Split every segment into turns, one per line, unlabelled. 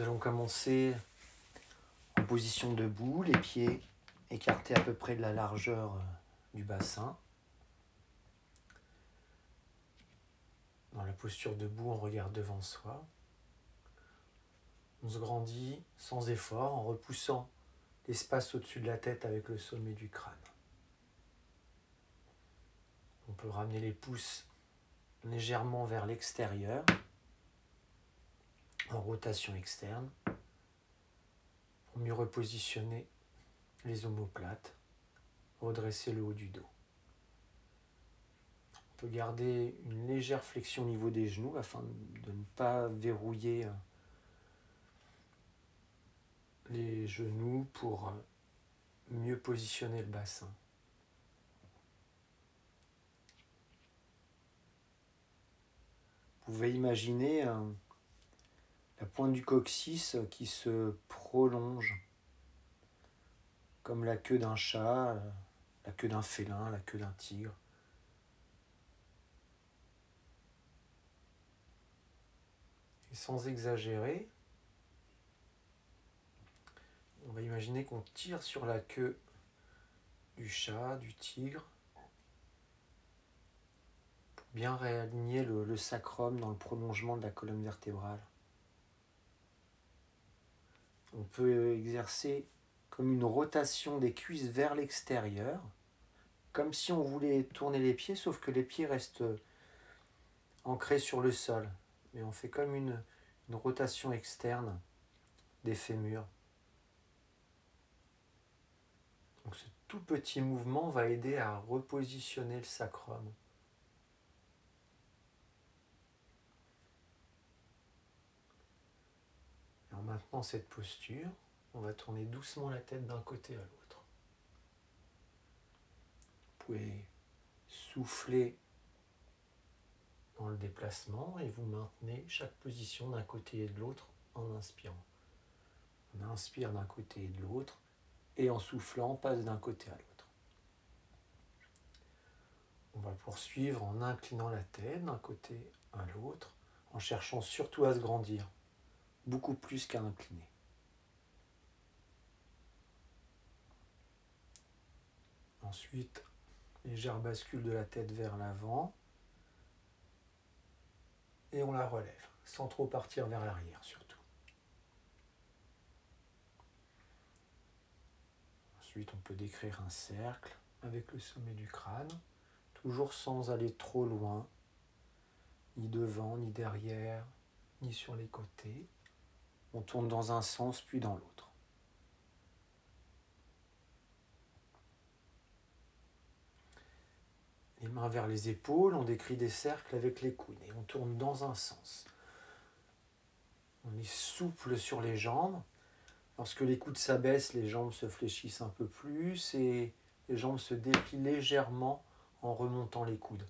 Nous allons commencer en position debout, les pieds écartés à peu près de la largeur euh, du bassin. Dans la posture debout, on regarde devant soi. On se grandit sans effort en repoussant l'espace au-dessus de la tête avec le sommet du crâne. On peut ramener les pouces légèrement vers l'extérieur rotation externe pour mieux repositionner les omoplates, redresser le haut du dos. On peut garder une légère flexion au niveau des genoux afin de ne pas verrouiller euh, les genoux pour euh, mieux positionner le bassin. Vous pouvez imaginer un, la pointe du coccyx qui se prolonge comme la queue d'un chat, la queue d'un félin, la queue d'un tigre. Et sans exagérer, on va imaginer qu'on tire sur la queue du chat, du tigre, pour bien réaligner le, le sacrum dans le prolongement de la colonne vertébrale on peut exercer comme une rotation des cuisses vers l'extérieur, comme si on voulait tourner les pieds, sauf que les pieds restent ancrés sur le sol. Mais on fait comme une, rotation externe des fémurs. Donc ce tout petit mouvement va aider à repositionner le sacrum. Maintenant cette posture, on va tourner doucement la tête d'un côté à l'autre. Vous pouvez souffler dans le déplacement et vous maintenez chaque position d'un côté et de l'autre en inspirant. On inspire d'un côté et de l'autre et en soufflant, passe d'un côté à l'autre. On va poursuivre en inclinant la tête d'un côté à l'autre, en cherchant surtout à se grandir beaucoup plus qu'à incliner. Ensuite, légère bascule de la tête vers l'avant et on la relève, sans trop partir vers l'arrière surtout. Ensuite, on peut décrire un cercle avec le sommet du crâne, toujours sans aller trop loin, ni devant, ni derrière, ni sur les côtés. On tourne dans un sens puis dans l'autre. Les mains vers les épaules, on décrit des cercles avec les coudes et on tourne dans un sens. On est souple sur les jambes. Lorsque les coudes s'abaissent, les jambes se fléchissent un peu plus et les jambes se déplient légèrement en remontant les coudes.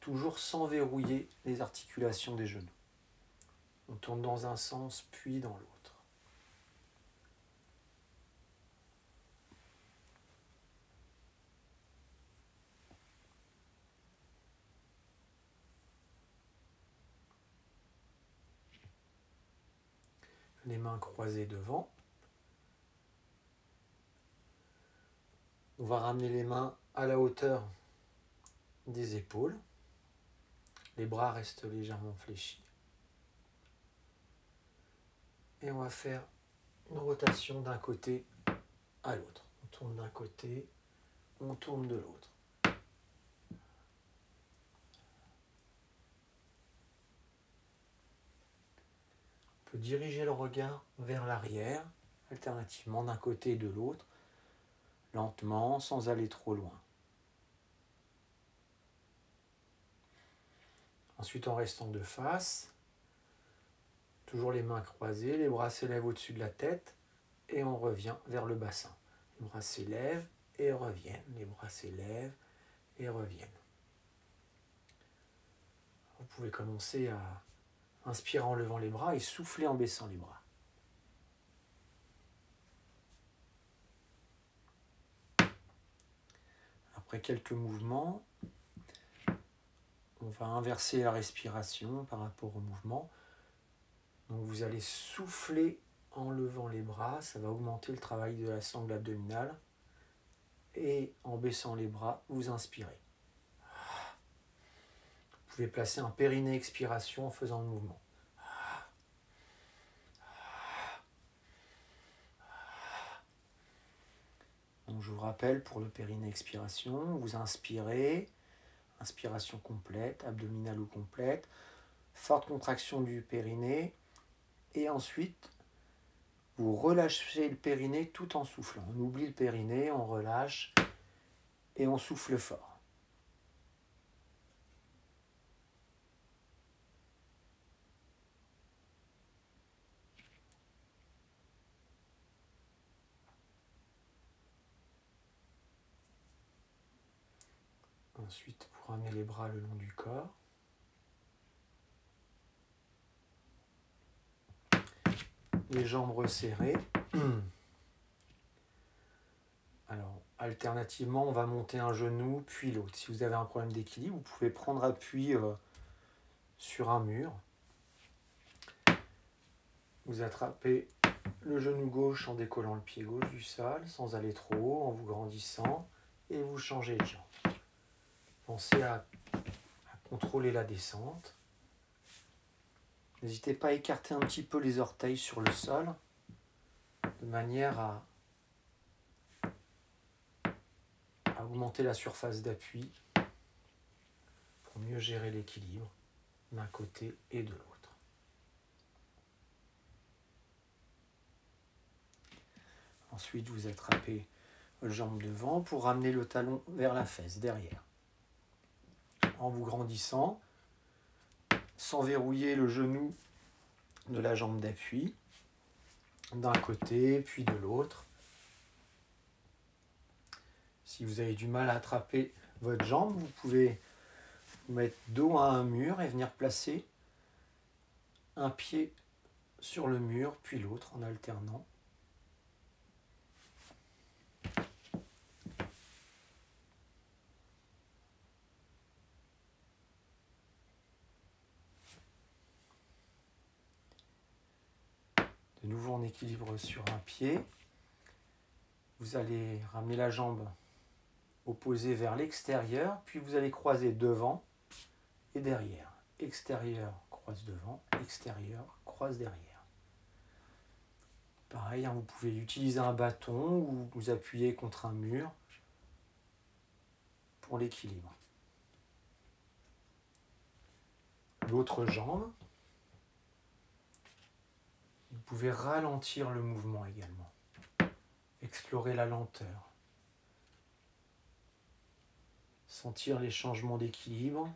Toujours sans verrouiller les articulations des genoux. On tourne dans un sens puis dans l'autre. Les mains croisées devant. On va ramener les mains à la hauteur des épaules. Les bras restent légèrement fléchis. Et on va faire une rotation d'un côté à l'autre. On tourne d'un côté, on tourne de l'autre. On peut diriger le regard vers l'arrière, alternativement d'un côté et de l'autre, lentement, sans aller trop loin. Ensuite, en restant de face, Toujours les mains croisées, les bras s'élèvent au-dessus de la tête et on revient vers le bassin. Les bras s'élèvent et reviennent. Les bras s'élèvent et reviennent. Vous pouvez commencer à inspirer en levant les bras et souffler en baissant les bras. Après quelques mouvements, on va inverser la respiration par rapport au mouvement Donc vous allez souffler en levant les bras, ça va augmenter le travail de la sangle abdominale. Et en baissant les bras, vous inspirez. Vous pouvez placer un périnée expiration en faisant le mouvement. Donc je vous rappelle pour le périnée expiration, vous inspirez, inspiration complète, abdominale ou complète, forte contraction du périnée, et ensuite vous relâchez le périnée tout en soufflant. On oublie le périnée, on relâche et on souffle fort. Ensuite, vous ramenez les bras le long du corps. Les jambes resserrées. Alors, alternativement, on va monter un genou puis l'autre. Si vous avez un problème d'équilibre, vous pouvez prendre appui euh, sur un mur. Vous attrapez le genou gauche en décollant le pied gauche du sol, sans aller trop haut, en vous grandissant, et vous changez de jambe. Pensez à, contrôler la descente. N'hésitez pas à écarter un petit peu les orteils sur le sol, de manière à, augmenter la surface d'appui pour mieux gérer l'équilibre d'un côté et de l'autre. Ensuite, vous attrapez le jambe devant pour ramener le talon vers la fesse derrière en vous grandissant, sans verrouiller le genou de la jambe d'appui, d'un côté puis de l'autre. Si vous avez du mal à attraper votre jambe, vous pouvez vous mettre dos à un mur et venir placer un pied sur le mur puis l'autre en alternant. De nouveau en sur un pied. Vous allez ramener la jambe opposée vers l'extérieur, puis vous allez croiser devant et derrière. Extérieur, croise devant, extérieur, croise derrière. Pareil, hein, vous pouvez utiliser un bâton ou vous appuyer contre un mur pour l'équilibre. L'autre jambe, vous pouvez ralentir le mouvement également. Explorer la lenteur. Sentir les changements d'équilibre,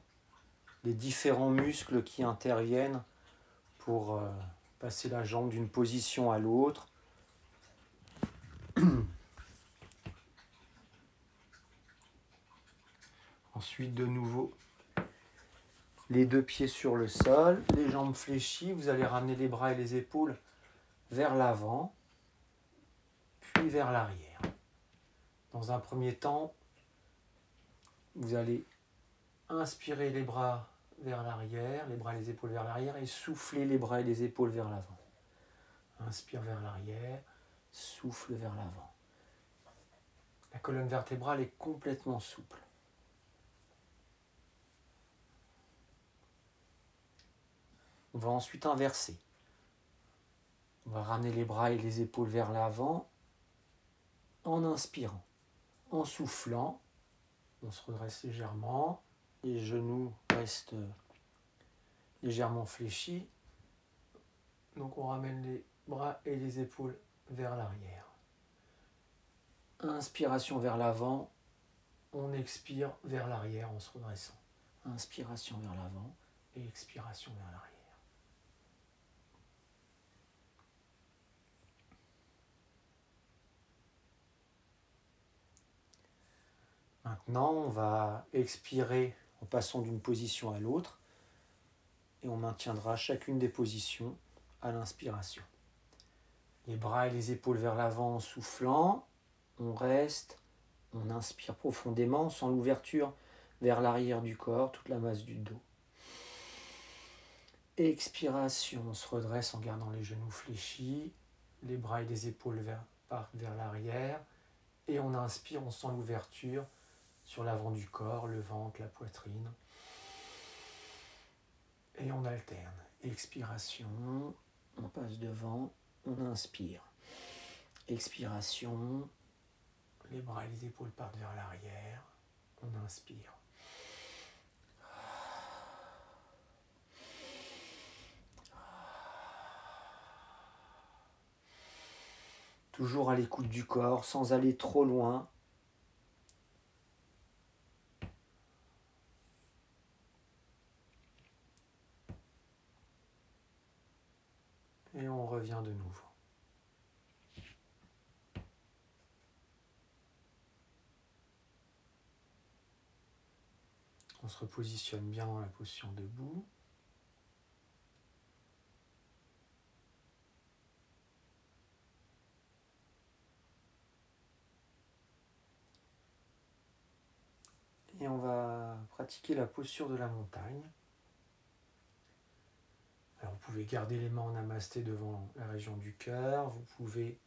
les différents muscles qui interviennent pour euh, passer la jambe d'une position à l'autre. Ensuite, de nouveau, les deux pieds sur le sol, les jambes fléchies, vous allez ramener les bras et les épaules vers l'avant, puis vers l'arrière. Dans un premier temps, vous allez inspirer les bras vers l'arrière, les bras et les épaules vers l'arrière, et souffler les bras et les épaules vers l'avant. Inspire vers l'arrière, souffle vers l'avant. La colonne vertébrale est complètement souple. On va ensuite inverser. On va ramener les bras et les épaules vers l'avant en inspirant. En soufflant, on se redresse légèrement. Les genoux restent légèrement fléchis. Donc on ramène les bras et les épaules vers l'arrière. Inspiration vers l'avant. On expire vers l'arrière en se redressant. Inspiration vers l'avant et expiration vers l'arrière. Maintenant, on va expirer en passant d'une position à l'autre et on maintiendra chacune des positions à l'inspiration. Les bras et les épaules vers l'avant en soufflant, on reste, on inspire profondément sans l'ouverture vers l'arrière du corps, toute la masse du dos. Expiration, on se redresse en gardant les genoux fléchis, les bras et les épaules vers, vers l'arrière. Et on inspire, on sent l'ouverture sur l'avant du corps, le ventre, la poitrine. Et on alterne. Expiration, on passe devant, on inspire. Expiration, les bras et les épaules partent vers l'arrière, on inspire. Toujours à l'écoute du corps, sans aller trop loin. Et on revient de nouveau. On se bien dans la position debout. Et on va pratiquer la posture de la montagne. Alors vous pouvez garder les mains en namasté devant la région du cœur. Vous pouvez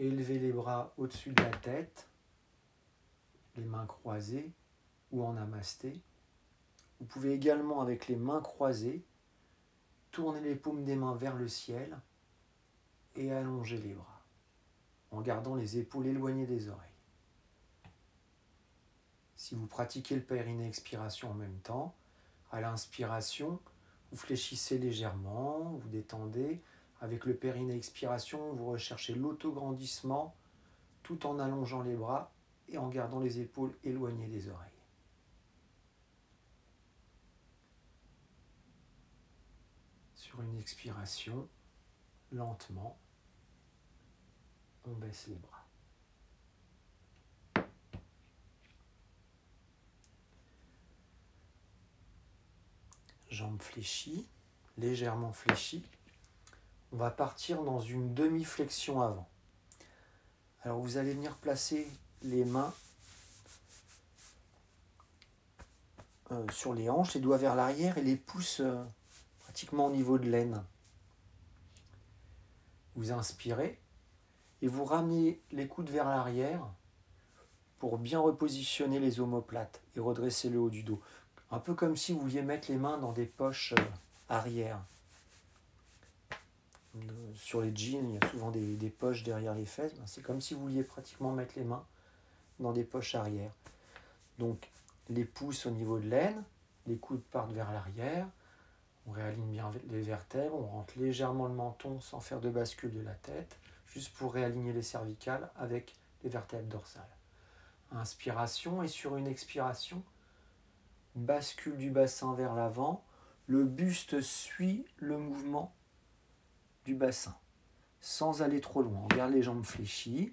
élever les bras au-dessus de la tête, les mains croisées ou en namasté. Vous pouvez également, avec les mains croisées, tourner les paumes des mains vers le ciel et allonger les bras, en gardant les épaules éloignées des oreilles. Si vous pratiquez le périnée expiration en même temps, à l'inspiration, vous fléchissez légèrement, vous détendez. Avec le périnée expiration, vous recherchez l'autograndissement tout en allongeant les bras et en gardant les épaules éloignées des oreilles. Une expiration, lentement, on baisse les bras. jambes fléchies, légèrement fléchies. On va partir dans une demi-flexion avant. Alors vous allez venir placer les mains euh, sur les hanches, les doigts vers l'arrière et les pouces euh, pratiquement au niveau de l'aine. Vous inspirez et vous ramenez les coudes vers l'arrière pour bien repositionner les omoplates et redresser le haut du dos. Un peu comme si vous vouliez mettre les mains dans des poches euh, arrière. Sur les jeans, il y a souvent des, poches derrière les fesses. Ben, c'est comme si vous vouliez pratiquement mettre les mains dans des poches arrière. Donc les pouces au niveau de l'aine, les coudes partent vers l'arrière, on réaligne bien les vertèbres, on rentre légèrement le menton sans faire de bascule de la tête, juste pour réaligner les cervicales avec les vertèbres dorsales. Inspiration et sur une expiration, bascule du bassin vers l'avant, le buste suit le mouvement du bassin, sans aller trop loin. On garde les jambes fléchies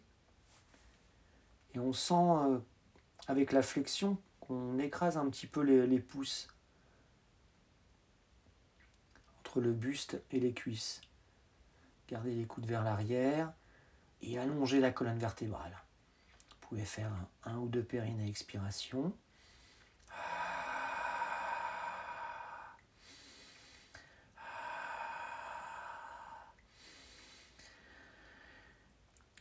et on sent euh, avec la flexion qu'on écrase un petit peu les, pouces le buste et les cuisses. Gardez les coudes vers l'arrière et allongez la colonne vertébrale. Vous pouvez faire un, un ou deux pérines à expiration.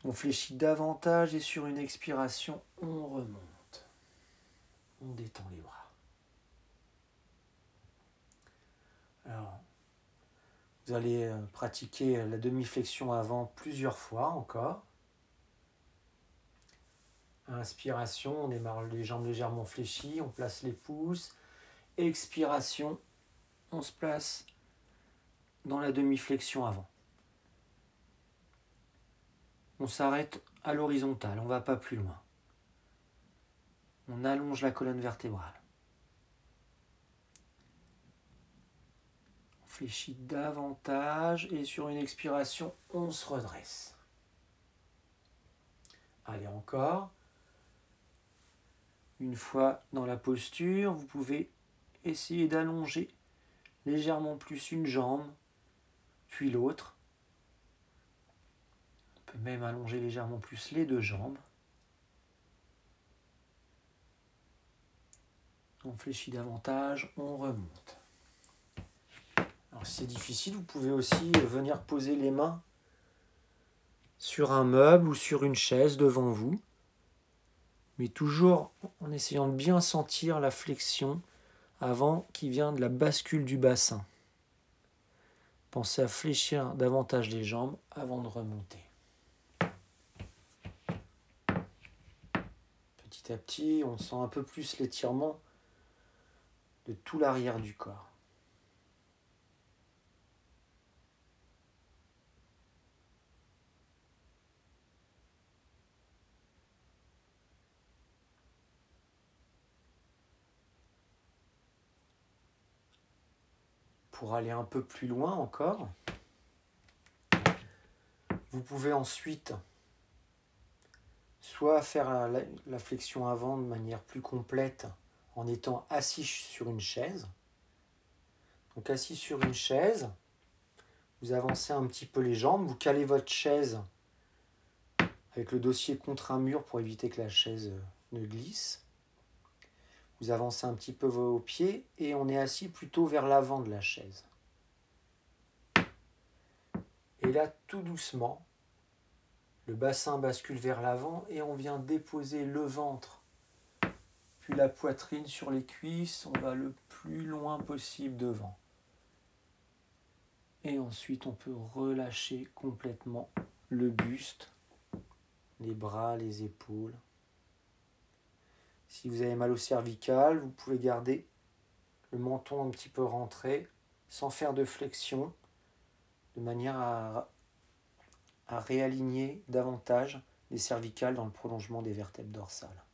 On fléchit davantage et sur une expiration, on remonte. On détend les bras. Alors, vous allez euh, pratiquer la demi-flexion avant plusieurs fois encore. Inspiration, on démarre les jambes légèrement fléchies, on place les pouces. Expiration, on se place dans la demi-flexion avant on s'arrête à l'horizontale, on ne va pas plus loin. On allonge la colonne vertébrale. On fléchit davantage et sur une expiration, on se redresse. Allez encore. Une fois dans la posture, vous pouvez essayer d'allonger légèrement plus une jambe, puis l'autre même allonger légèrement plus les deux jambes. On fléchit davantage, on remonte. Si c'est difficile, vous pouvez aussi venir poser les mains sur un meuble ou sur une chaise devant vous, mais toujours en essayant de bien sentir la flexion avant qui vient de la bascule du bassin. Pensez à fléchir davantage les jambes avant de remonter. Petit à petit, on sent un peu plus l'étirement de tout l'arrière du corps. Pour aller un peu plus loin encore. Vous pouvez ensuite soit faire la, flexion avant de manière plus complète en étant assis sur une chaise. Donc assis sur une chaise, vous avancez un petit peu les jambes, vous calez votre chaise avec le dossier contre un mur pour éviter que la chaise ne glisse. Vous avancez un petit peu vos pieds et on est assis plutôt vers l'avant de la chaise. Et là, tout doucement, le bassin bascule vers l'avant et on vient déposer le ventre, puis la poitrine sur les cuisses. On va le plus loin possible devant. Et ensuite, on peut relâcher complètement le buste, les bras, les épaules. Si vous avez mal au cervical, vous pouvez garder le menton un petit peu rentré sans faire de flexion, de manière à, à réaligner davantage les cervicales dans le prolongement des vertèbres dorsales.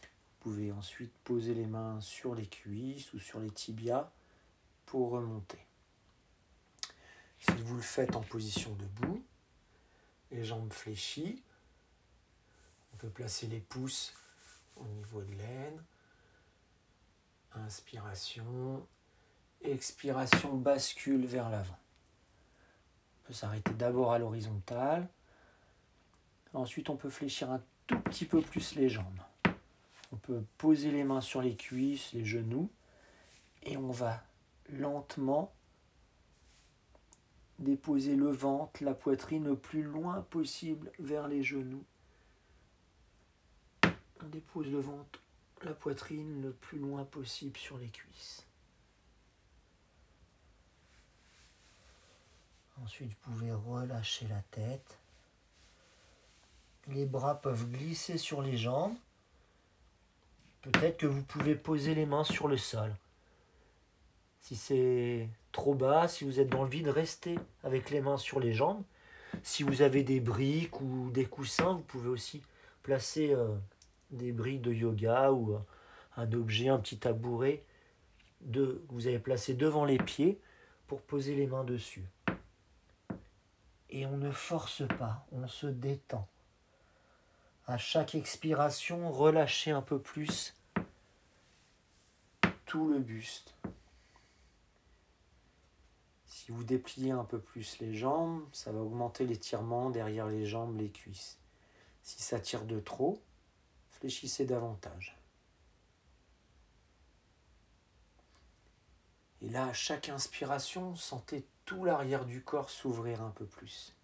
Vous pouvez ensuite poser les mains sur les cuisses ou sur les tibias pour remonter. Si vous le faites en position debout, les jambes fléchies, placer les pouces au niveau de l'aine. Inspiration. Expiration, bascule vers l'avant. On peut s'arrêter d'abord à l'horizontale. Ensuite, on peut fléchir un tout petit peu plus les jambes. On peut poser les mains sur les cuisses, les genoux. Et on va lentement déposer le ventre, la poitrine le plus loin possible vers les genoux on dépose le la poitrine le plus loin possible sur les cuisses. Ensuite, vous pouvez relâcher la tête. Les bras peuvent glisser sur les jambes. Peut-être que vous pouvez poser les mains sur le sol. Si c'est trop bas, si vous êtes dans le vide, restez avec les mains sur les jambes. Si vous avez des briques ou des coussins, vous pouvez aussi placer euh, des briques de yoga ou un objet, un petit tabouret de, que vous avez placé devant les pieds pour poser les mains dessus. Et on ne force pas, on se détend. À chaque expiration, relâchez un peu plus tout le buste. Si vous dépliez un peu plus les jambes, ça va augmenter l'étirement derrière les jambes, les cuisses. Si ça tire de trop, Réfléchissez davantage. Et là, à chaque inspiration, sentez tout l'arrière du corps s'ouvrir un peu plus.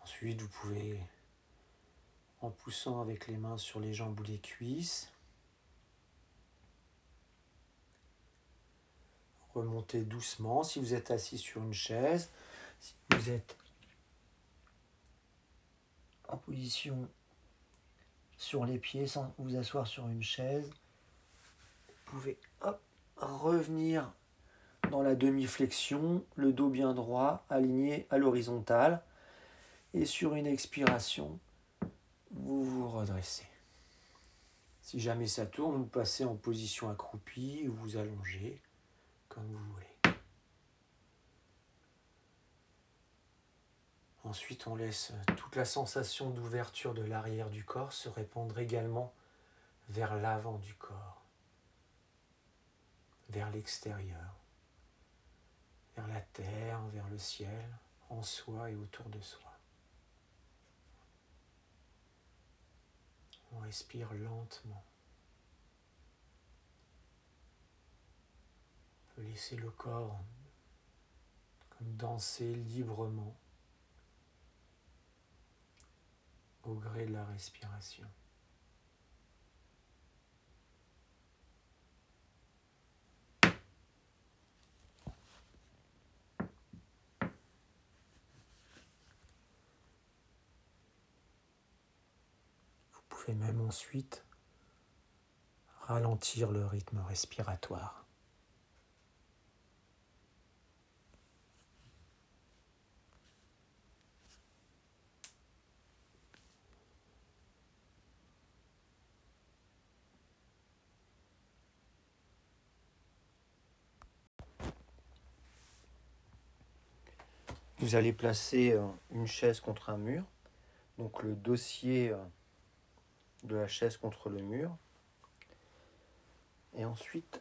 Ensuite, vous pouvez en poussant avec les mains sur les jambes ou les cuisses. Remontez doucement si vous êtes assis sur une chaise. Si vous êtes en position sur les pieds sans vous asseoir sur une chaise, vous pouvez revenir dans la demi-flexion, le dos bien droit, aligné à l'horizontale. Et sur une expiration, vous vous redressez. Si jamais ça tourne, vous passez en position accroupie ou vous allongez, comme vous voulez. Ensuite, on laisse toute la sensation d'ouverture de l'arrière du corps se répandre également vers l'avant du corps. vers l'extérieur, vers la terre, vers le ciel, en soi et autour de soi. On respire lentement. On peut laisser le corps comme danser librement au gré de la respiration. Et même ensuite ralentir le rythme respiratoire. Vous allez placer euh, une chaise contre un mur, donc le dossier euh, de la chaise contre le mur. Et ensuite,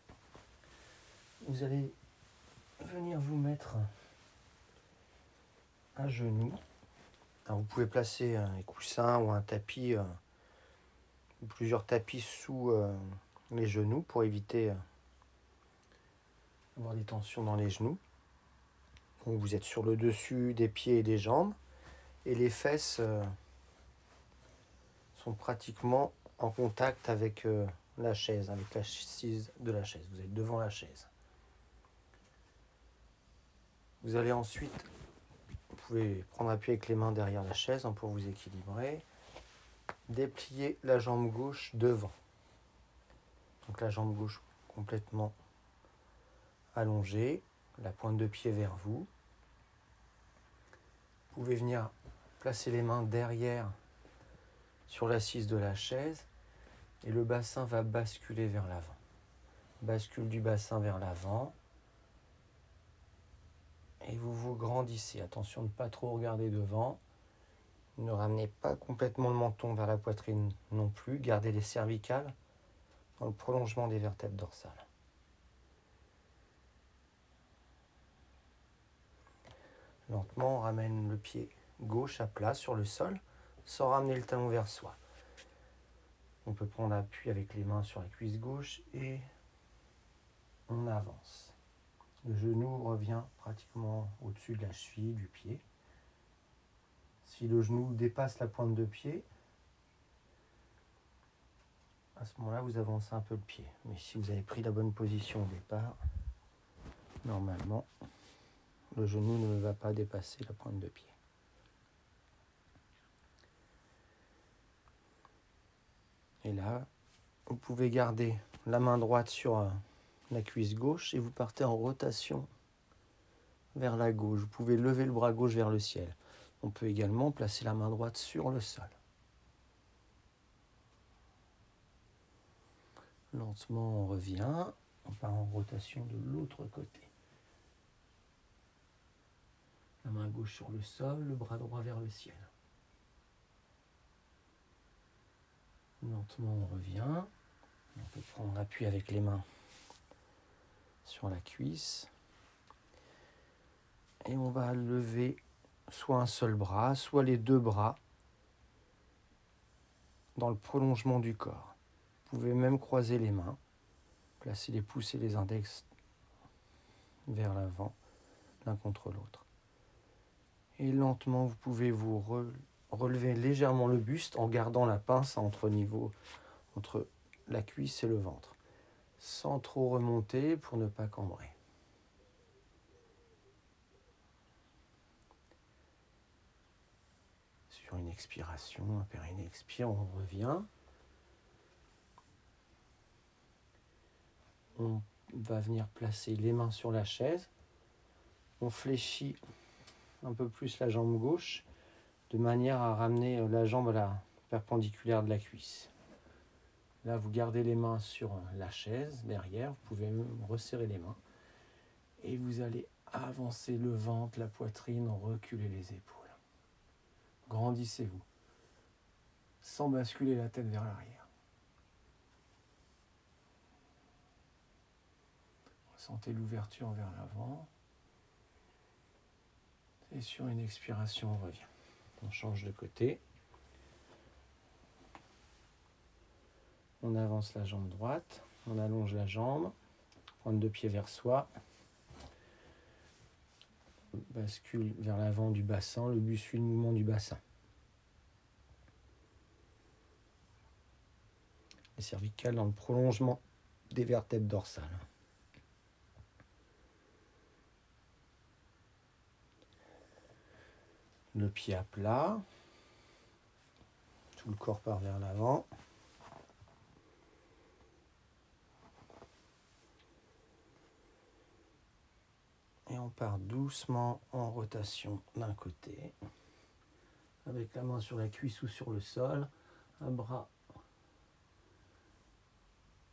vous allez venir vous mettre à genoux. vous pouvez placer un coussin ou un tapis, euh, ou plusieurs tapis sous euh, les genoux pour éviter d'avoir euh, des tensions dans les genoux. vous êtes sur le dessus des pieds et des jambes et les fesses pratiquement en contact avec euh, la chaise, avec la chaise de la chaise. Vous êtes devant la chaise. Vous allez ensuite, vous pouvez prendre appui avec les mains derrière la chaise hein, pour vous équilibrer. Déplier la jambe gauche devant. Donc la jambe gauche complètement allongée, la pointe de pied vers vous. Vous pouvez venir placer les mains derrière sur l'assise de la chaise et le bassin va basculer vers l'avant. Bascule du bassin vers l'avant et vous vous grandissez. Attention de ne pas trop regarder devant. Ne ramenez pas complètement le menton vers la poitrine non plus. Gardez les cervicales dans le prolongement des vertèbres dorsales. Lentement, on ramène le pied gauche à plat sur le sol sans ramener le talon vers soi. On peut prendre appui avec les mains sur la cuisse gauche et on avance. Le genou revient pratiquement au-dessus de la cheville du pied. Si le genou dépasse la pointe de pied, à ce moment-là, vous avancez un peu le pied. Mais si vous avez pris la bonne position au départ, normalement, le genou ne va pas dépasser la pointe de pied. Et là, vous pouvez garder la main droite sur euh, la cuisse gauche et vous partez en rotation vers la gauche. Vous pouvez lever le bras gauche vers le ciel. On peut également placer la main droite sur le sol. Lentement, on revient. On part en rotation de l'autre côté. La main gauche sur le sol, le bras droit vers le ciel. Lentement, on revient. On peut prendre appui avec les mains sur la cuisse. Et on va lever soit un seul bras, soit les deux bras dans le prolongement du corps. Vous pouvez même croiser les mains, placer les pouces et les index vers l'avant, l'un contre l'autre. Et lentement, vous pouvez vous relever légèrement le buste en gardant la pince entre niveau entre la cuisse et le ventre, sans trop remonter pour ne pas cambrer. Sur une expiration, un périnée expire, on revient. On va venir placer les mains sur la chaise. On fléchit un peu plus la jambe gauche de manière à ramener euh, la jambe à la perpendiculaire de la cuisse. Là, vous gardez les mains sur euh, la chaise derrière, vous pouvez même resserrer les mains et vous allez avancer le ventre, la poitrine, reculer les épaules. Grandissez-vous sans basculer la tête vers l'arrière. Sentez l'ouverture vers l'avant. Et sur une expiration, on revient. On change de côté. On avance la jambe droite. On allonge la jambe. Pointe de pied vers soi. Bascule vers l'avant du bassin. Le but suit le mouvement du bassin. Les cervicales dans le prolongement des vertèbres dorsales. Le pied à plat. Tout le corps part vers l'avant. Et on part doucement en rotation d'un côté. Avec la main sur la cuisse ou sur le sol. Un bras.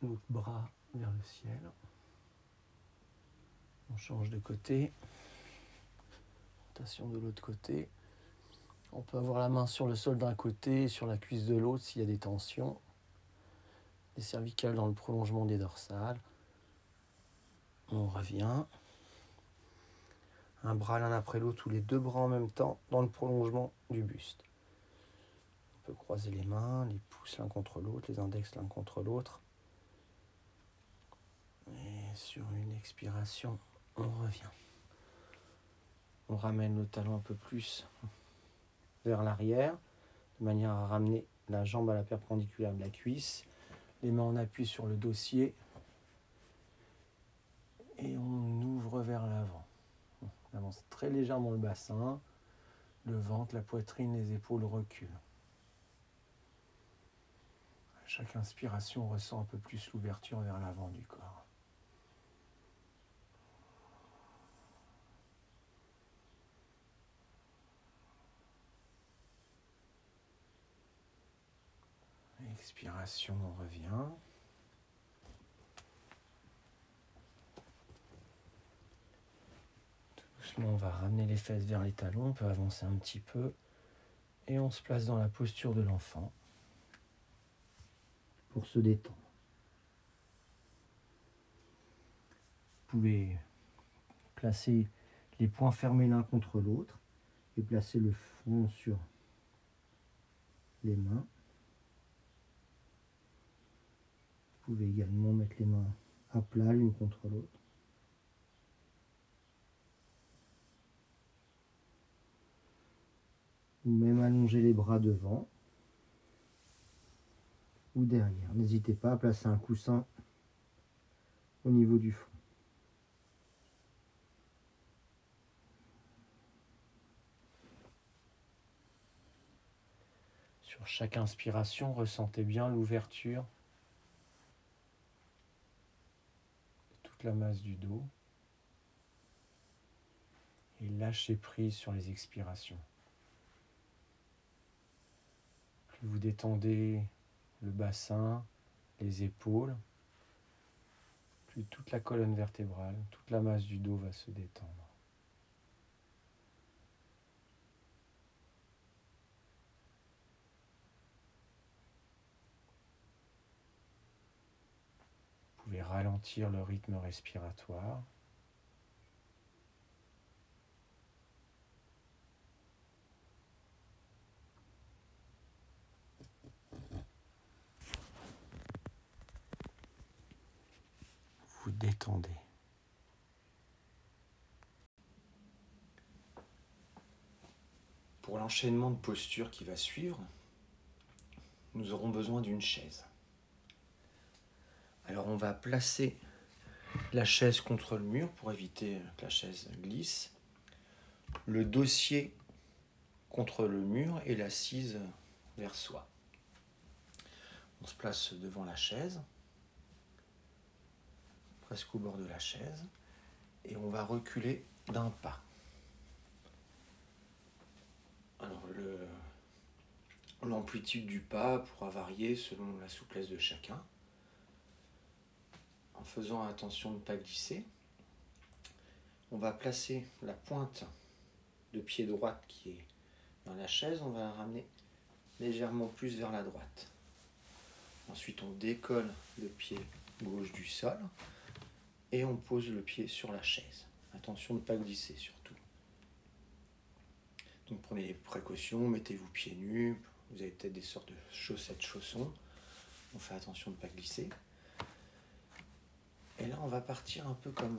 L'autre bras vers le ciel. On change de côté. Rotation de l'autre côté. On peut avoir la main sur le sol d'un côté et sur la cuisse de l'autre s'il y a des tensions. Les cervicales dans le prolongement des dorsales. On revient. Un bras l'un après l'autre ou les deux bras en même temps dans le prolongement du buste. On peut croiser les mains, les pouces l'un contre l'autre, les index l'un contre l'autre. Et sur une expiration, on revient. On ramène le talon un peu plus vers l'arrière, de manière à ramener la jambe à la perpendiculaire de la cuisse, les mains en appui sur le dossier, et on ouvre vers l'avant. On avance très légèrement le bassin, le ventre, la poitrine, les épaules reculent. À chaque inspiration, on ressent un peu plus l'ouverture vers l'avant du corps. Expiration, on revient. Doucement, on va ramener les fesses vers les talons, on peut avancer un petit peu. Et on se place dans la posture de l'enfant pour se détendre. Vous pouvez placer les poings fermés l'un contre l'autre et placer le front sur les mains. Vous pouvez également mettre les mains à plat l'une contre l'autre. Ou même allonger les bras devant ou derrière. N'hésitez pas à placer un coussin au niveau du front. Sur chaque inspiration, ressentez bien l'ouverture la masse du dos et lâchez prise sur les expirations. Plus vous détendez le bassin, les épaules, plus toute la colonne vertébrale, toute la masse du dos va se détendre. Ralentir le rythme respiratoire. Vous détendez. Pour l'enchaînement de postures qui va suivre, nous aurons besoin d'une chaise. Alors on va placer la chaise contre le mur pour éviter que la chaise glisse. Le dossier contre le mur et l'assise vers soi. On se place devant la chaise, presque au bord de la chaise, et on va reculer d'un pas. Alors l'amplitude du pas pourra varier selon la souplesse de chacun en faisant attention de ne pas glisser. On va placer la pointe de pied droite qui est dans la chaise, on va la ramener légèrement plus vers la droite. Ensuite, on décolle le pied gauche du sol et on pose le pied sur la chaise. Attention de ne pas glisser surtout. Donc prenez les précautions, mettez-vous pieds nus, vous avez peut-être des sortes de chaussettes, chaussons. On fait attention de ne pas glisser. Et là, on va partir un peu comme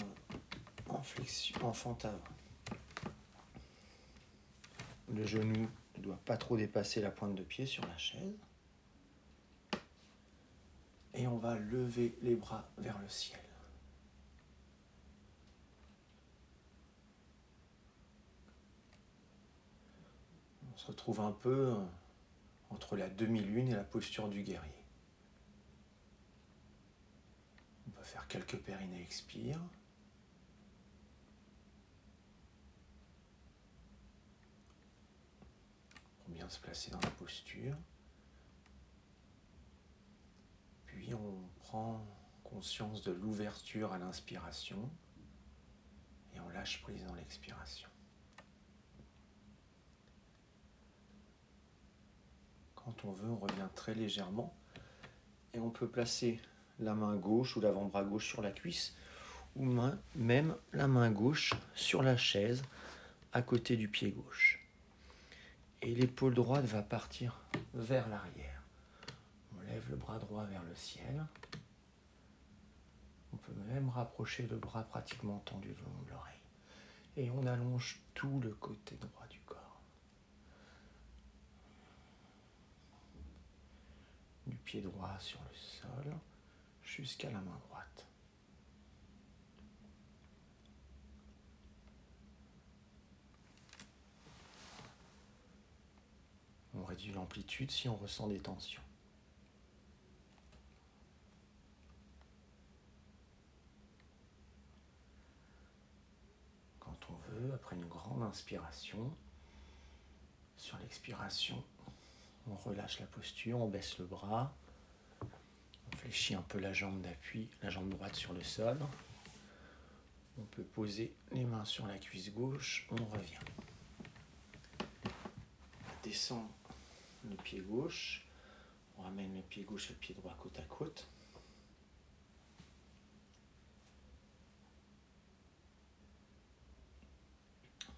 en flexion, en. Le genou ne doit pas trop dépasser la pointe de pied sur la chaise. Et on va lever les bras vers le ciel. On se retrouve un peu entre la demi-lune et la posture du guerrier. Faire quelques périnées expire. Pour bien se placer dans la posture. Puis on prend conscience de l'ouverture à l'inspiration et on lâche prise dans l'expiration. Quand on veut, on revient très légèrement et on peut placer la main gauche ou l'avant-bras gauche sur la cuisse ou même la main gauche sur la chaise à côté du pied gauche. Et l'épaule droite va partir vers l'arrière. On lève le bras droit vers le ciel. On peut même rapprocher le bras pratiquement tendu le long de l'oreille. Et on allonge tout le côté droit du corps. du pied droit sur le sol jusqu'à la main droite. On réduit l'amplitude si on ressent des tensions. Quand on veut, après une grande inspiration, sur l'expiration, on relâche la posture, on baisse le bras, fléchit un peu la jambe d'appui, la jambe droite sur le sol. On peut poser les mains sur la cuisse gauche, on revient. On descend le pied gauche, on ramène le pied gauche et le pied droit côte à côte.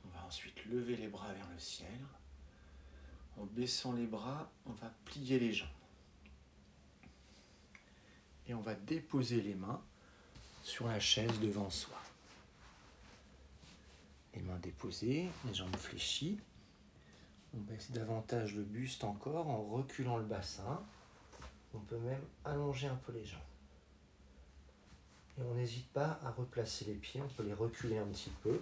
On va ensuite lever les bras vers le ciel. En baissant les bras, on va plier les jambes. Et on va déposer les mains sur la chaise devant soi. Les mains déposées, les jambes fléchies. On baisse davantage le buste encore en reculant le bassin. On peut même allonger un peu les jambes. Et on n'hésite pas à replacer les pieds, on peut les reculer un petit peu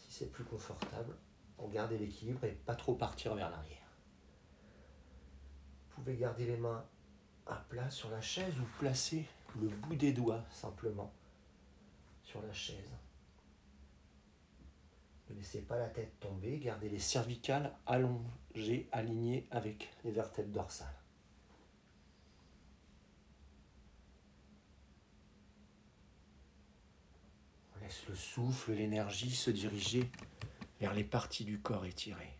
si c'est plus confortable pour garder l'équilibre et pas trop partir vers l'arrière. Vous pouvez garder les mains à plat sur la chaise ou placer le bout des doigts simplement sur la chaise. Ne laissez pas la tête tomber, gardez les cervicales allongées, alignées avec les vertèbres dorsales. On laisse le souffle, l'énergie se diriger vers les parties du corps étirées.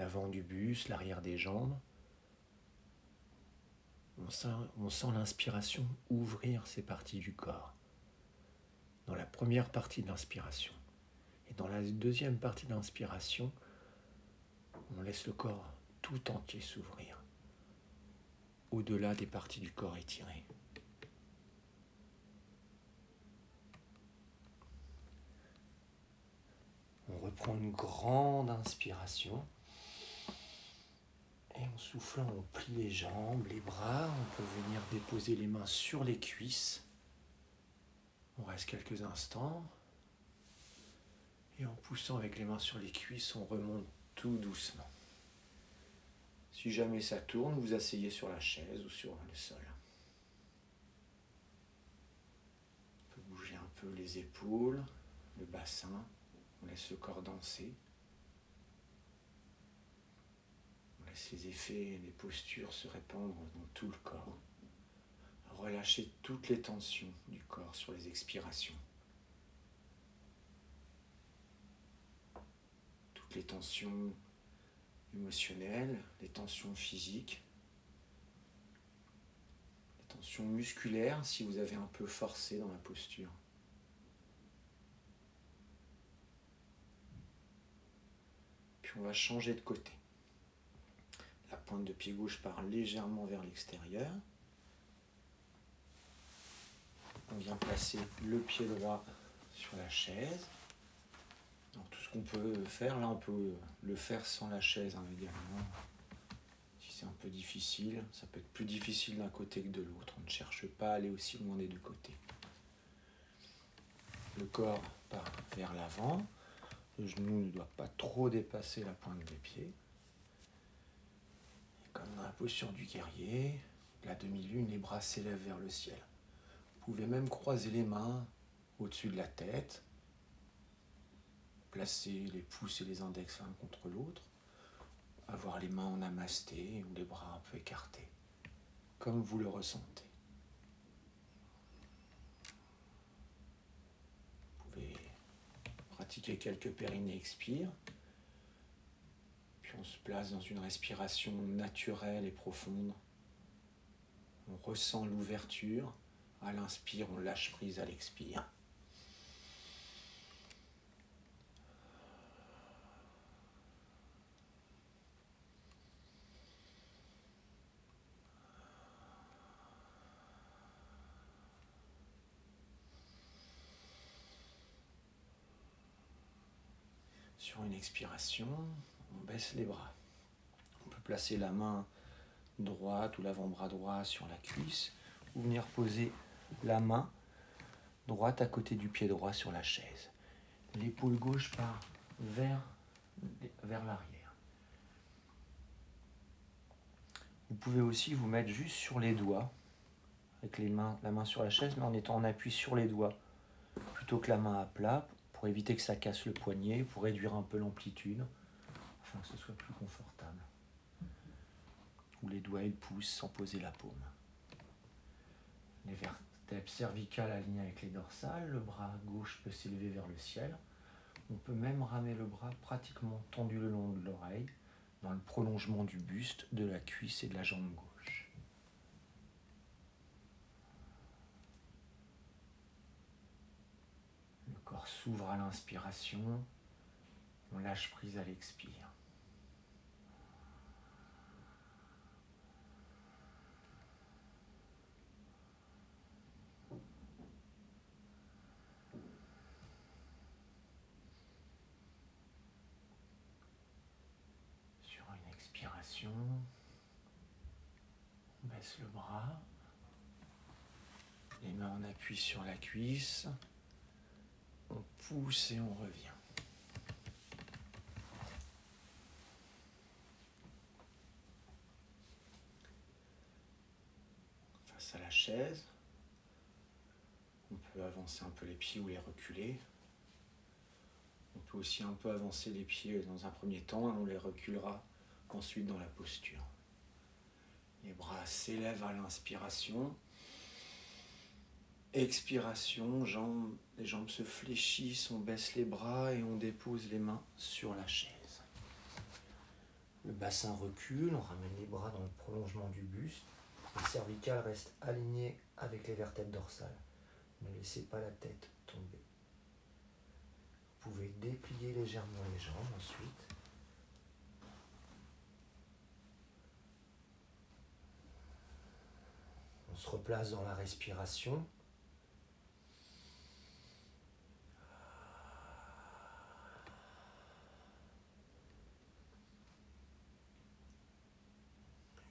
L'avant du buste, l'arrière des jambes. On sent, on sent l'inspiration ouvrir ces parties du corps. Dans la première partie de l'inspiration. Et dans la deuxième partie de l'inspiration, on laisse le corps tout entier s'ouvrir, au-delà des parties du corps étirées. On reprend une grande inspiration. En soufflant, on plie les jambes, les bras, on peut venir déposer les mains sur les cuisses. On reste quelques instants. Et en poussant avec les mains sur les cuisses, on remonte tout doucement. Si jamais ça tourne, vous asseyez sur la chaise ou sur le sol. On peut bouger un peu les épaules, le bassin. On laisse le corps danser. Les effets, les postures se répandre dans tout le corps. Relâchez toutes les tensions du corps sur les expirations. Toutes les tensions émotionnelles, les tensions physiques, les Tension musculaire si vous avez un peu forcé dans la posture. Puis on va changer de côté. De pied gauche part légèrement vers l'extérieur. On vient placer le pied droit sur la chaise. tout ce qu'on peut faire, là on peut le faire sans la chaise hein. Si c'est un peu difficile, ça peut être plus difficile d'un côté que de l'autre. On ne cherche pas à aller aussi loin des deux côtés. Le corps part vers l'avant. Le genou ne doit pas trop dépasser la pointe des pieds. Comme dans la posture du guerrier, la demi-lune, les bras s'élèvent vers le ciel. Vous pouvez même croiser les mains au-dessus de la tête, placer les pouces et les index l'un contre l'autre, avoir les mains en namasté ou les bras un peu écartés, comme vous le ressentez. Vous pouvez pratiquer quelques périnées expire, puis on se place dans une respiration naturelle et profonde. On ressent l'ouverture à l'inspire, on lâche prise à l'expire. Sur une expiration, on baisse les bras. On peut placer la main droite ou l'avant-bras droit sur la cuisse ou venir poser la main droite à côté du pied droit sur la chaise. L'épaule gauche part vers, vers l'arrière. Vous pouvez aussi vous mettre juste sur les doigts, avec la main sur la chaise, mais en étant en appui sur les doigts, plutôt que la main à plat, pour éviter que ça casse le poignet, pour réduire un peu l'amplitude, afin que ce soit plus confortable. Ou les doigts et le sans poser la paume. Les vertèbres cervicales alignées avec les dorsales, le bras gauche peut s'élever vers le ciel. On peut même ramer le bras pratiquement tendu le long de l'oreille, dans le prolongement du buste, de la cuisse et de la jambe gauche. Le corps s'ouvre à l'inspiration, on lâche prise à l'expire. On le bras. Les mains en appui sur la cuisse. On pousse et on revient. Face à la chaise, on peut avancer un peu les pieds ou les reculer. On peut aussi un peu avancer les pieds dans un premier temps et on les reculera ensuite dans la posture. Les bras s'élèvent à l'inspiration. Expiration, jambes, les jambes se fléchissent, on baisse les bras et on dépose les mains sur la chaise. Le bassin recule, on ramène les bras dans le prolongement du buste. Le cervical reste aligné avec les vertèbres dorsales. Ne laissez pas la tête tomber. Vous pouvez déplier légèrement les jambes ensuite. Se replace dans la respiration.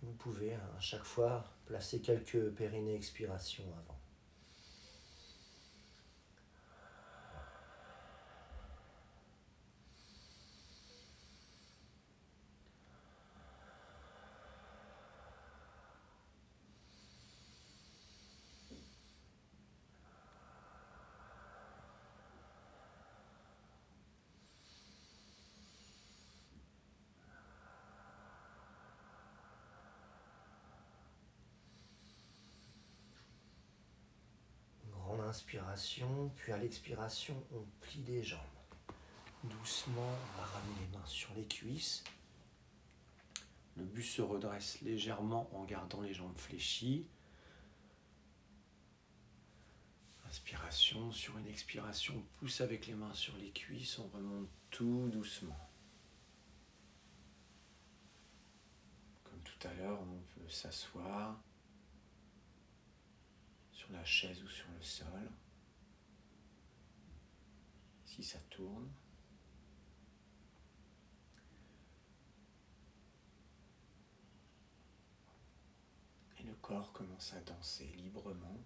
Vous pouvez hein, à chaque fois placer quelques périnées expiration avant. Puis à l'expiration, on plie les jambes. Doucement, on va ramener les mains sur les cuisses. Le buste se redresse légèrement en gardant les jambes fléchies. Inspiration, sur une expiration, on pousse avec les mains sur les cuisses, on remonte tout doucement. Comme tout à l'heure, on peut s'asseoir sur la chaise ou sur le sol. Ça tourne. Et le corps commence à danser librement.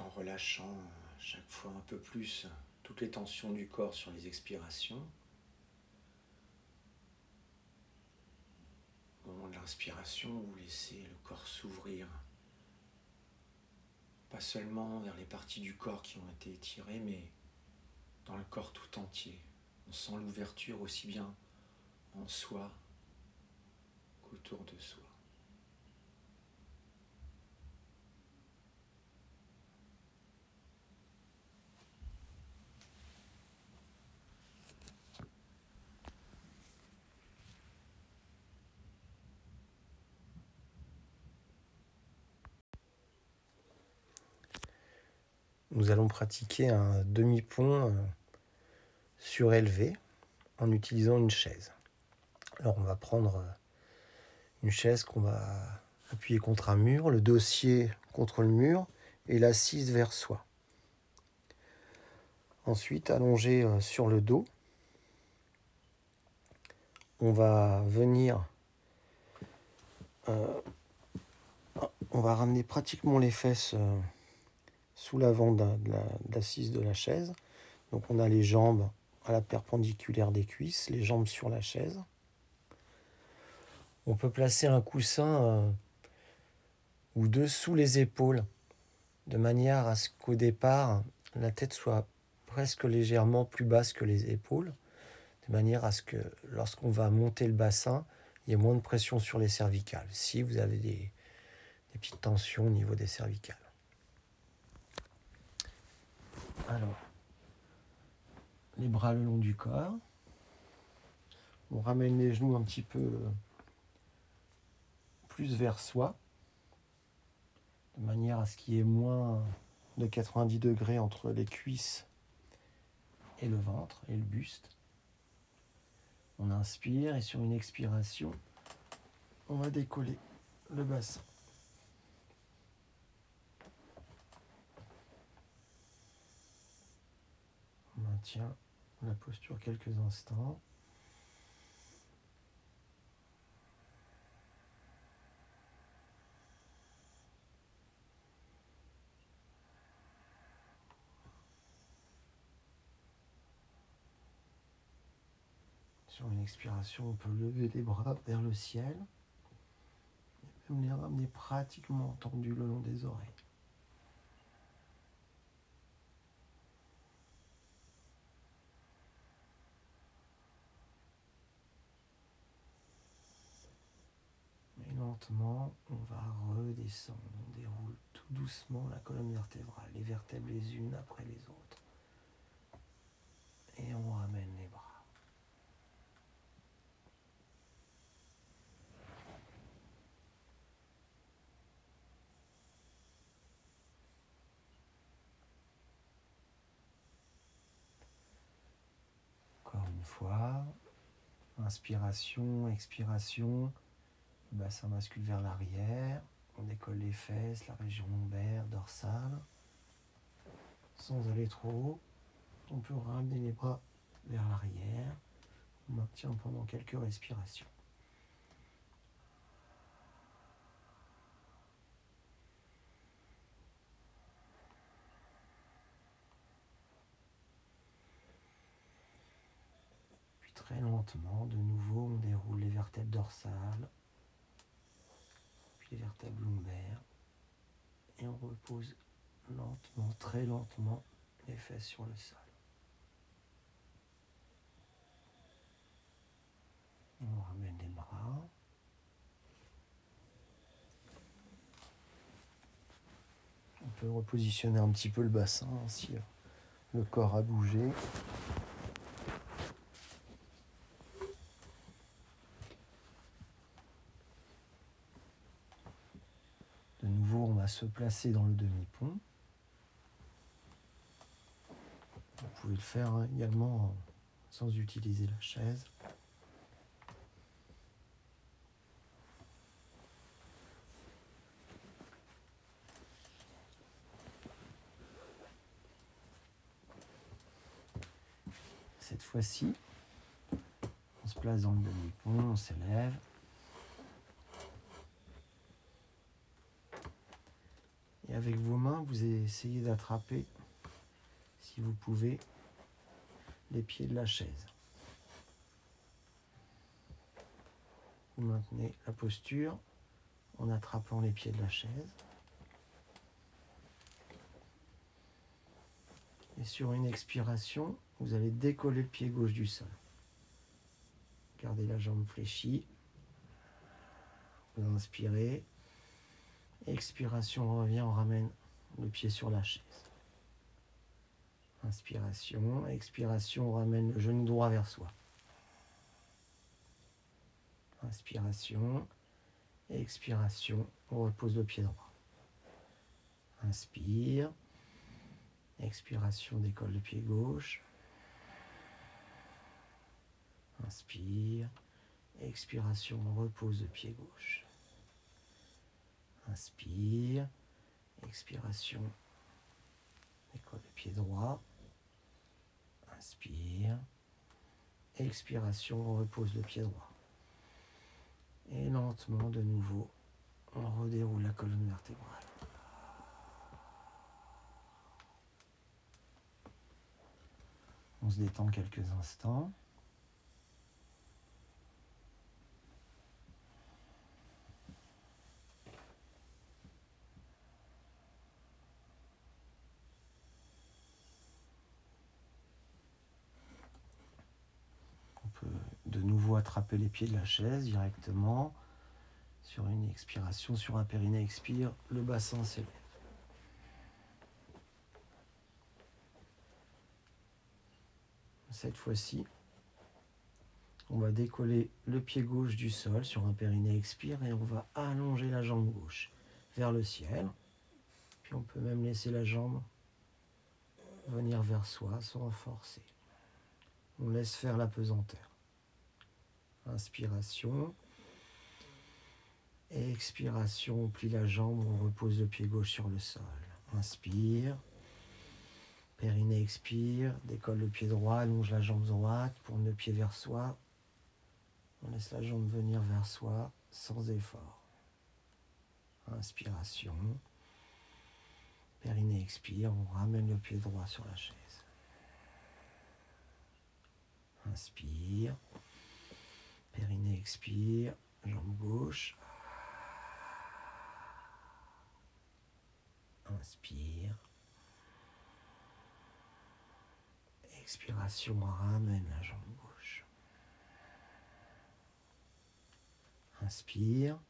en relâchant chaque fois un peu plus toutes les tensions du corps sur les expirations. Au moment de l'inspiration, vous laissez le corps s'ouvrir, pas seulement vers les parties du corps qui ont été étirées, mais dans le corps tout entier. On sent l'ouverture aussi bien en soi qu'autour de soi. Nous allons pratiquer un demi-pont euh, surélevé en utilisant une chaise. Alors on va prendre euh, une chaise qu'on va appuyer contre un mur, le dossier contre le mur et l'assise vers soi. Ensuite, allongé euh, sur le dos, on va venir, on va ramener pratiquement les fesses sous l'avant de l'assise de la chaise. Donc on a les jambes à la perpendiculaire des cuisses, les jambes sur la chaise. On peut placer un coussin euh, ou deux sous les épaules, de manière à ce qu'au départ, la tête soit presque légèrement plus basse que les épaules, de manière à ce que lorsqu'on va monter le bassin, il y ait moins de pression sur les cervicales, si vous avez des petites tensions au niveau des cervicales. Alors, les bras le long du corps. On ramène les genoux un petit peu plus vers soi, de manière à ce qu'il y ait moins de 90 degrés entre les cuisses et le ventre et le buste. On inspire et sur une expiration, on va décoller le bassin. Maintient la posture quelques instants. Sur une expiration, on peut lever les bras vers le ciel et même les ramener pratiquement tendus le long des oreilles. On va redescendre. On déroule tout doucement la colonne vertébrale, les vertèbres les unes après les autres. Et on ramène les bras. Encore une fois, inspiration, expiration bassin bascule vers l'arrière. On décolle les fesses, la région lombaire, dorsale. Sans aller trop haut. On peut ramener les bras vers l'arrière. On maintient pendant quelques respirations. Puis très lentement, de nouveau, on déroule les vertèbres dorsales, les vertèbres. Et on repose lentement, très lentement, les fesses sur le sol. On ramène les bras. On peut repositionner un petit peu le bassin si le corps a bougé. De nouveau, on va se placer dans le demi-pont. Vous pouvez le faire hein, également sans utiliser la chaise. Cette fois-ci, on se place dans le demi-pont, on s'élève. Et avec vos essayez d'attraper, si vous pouvez, les pieds de la chaise. Vous maintenez la posture en attrapant les pieds de la chaise. Et sur une expiration, vous allez décoller le pied gauche du sol. Gardez la jambe fléchie. Vous inspirez. Expiration, on revient, on ramène le pied sur la chaise. Inspiration, expiration, on ramène le genou droit vers soi. Inspiration, expiration, on repose le pied droit. Inspire, expiration, décolle le pied gauche. Inspire, expiration, on repose le pied gauche. Inspire, expiration, décolle le pied droit. Inspire. Expiration, on repose le pied droit. Et lentement, de nouveau, on redéroule la colonne vertébrale. On se détend quelques instants. de nouveau attraper les pieds de la chaise directement. Sur une expiration, sur un périnée expire, le bassin s'élève. Cette fois-ci, on va décoller le pied gauche du sol sur un périnée expire et on va allonger la jambe gauche vers le ciel. Puis on peut même laisser la jambe venir vers soi sans forcer. On laisse faire la pesanteur. Inspiration. Expiration, on plie la jambe, on repose le pied gauche sur le sol. Inspire. Périnée expire, décolle le pied droit, allonge la jambe droite, pour le pied vers soi. On laisse la jambe venir vers soi sans effort. Inspiration. Périnée expire, on ramène le pied droit sur la chaise. Inspire. Périnée expire, jambe gauche. Inspire. Expiration, ramène la jambe gauche. Inspire.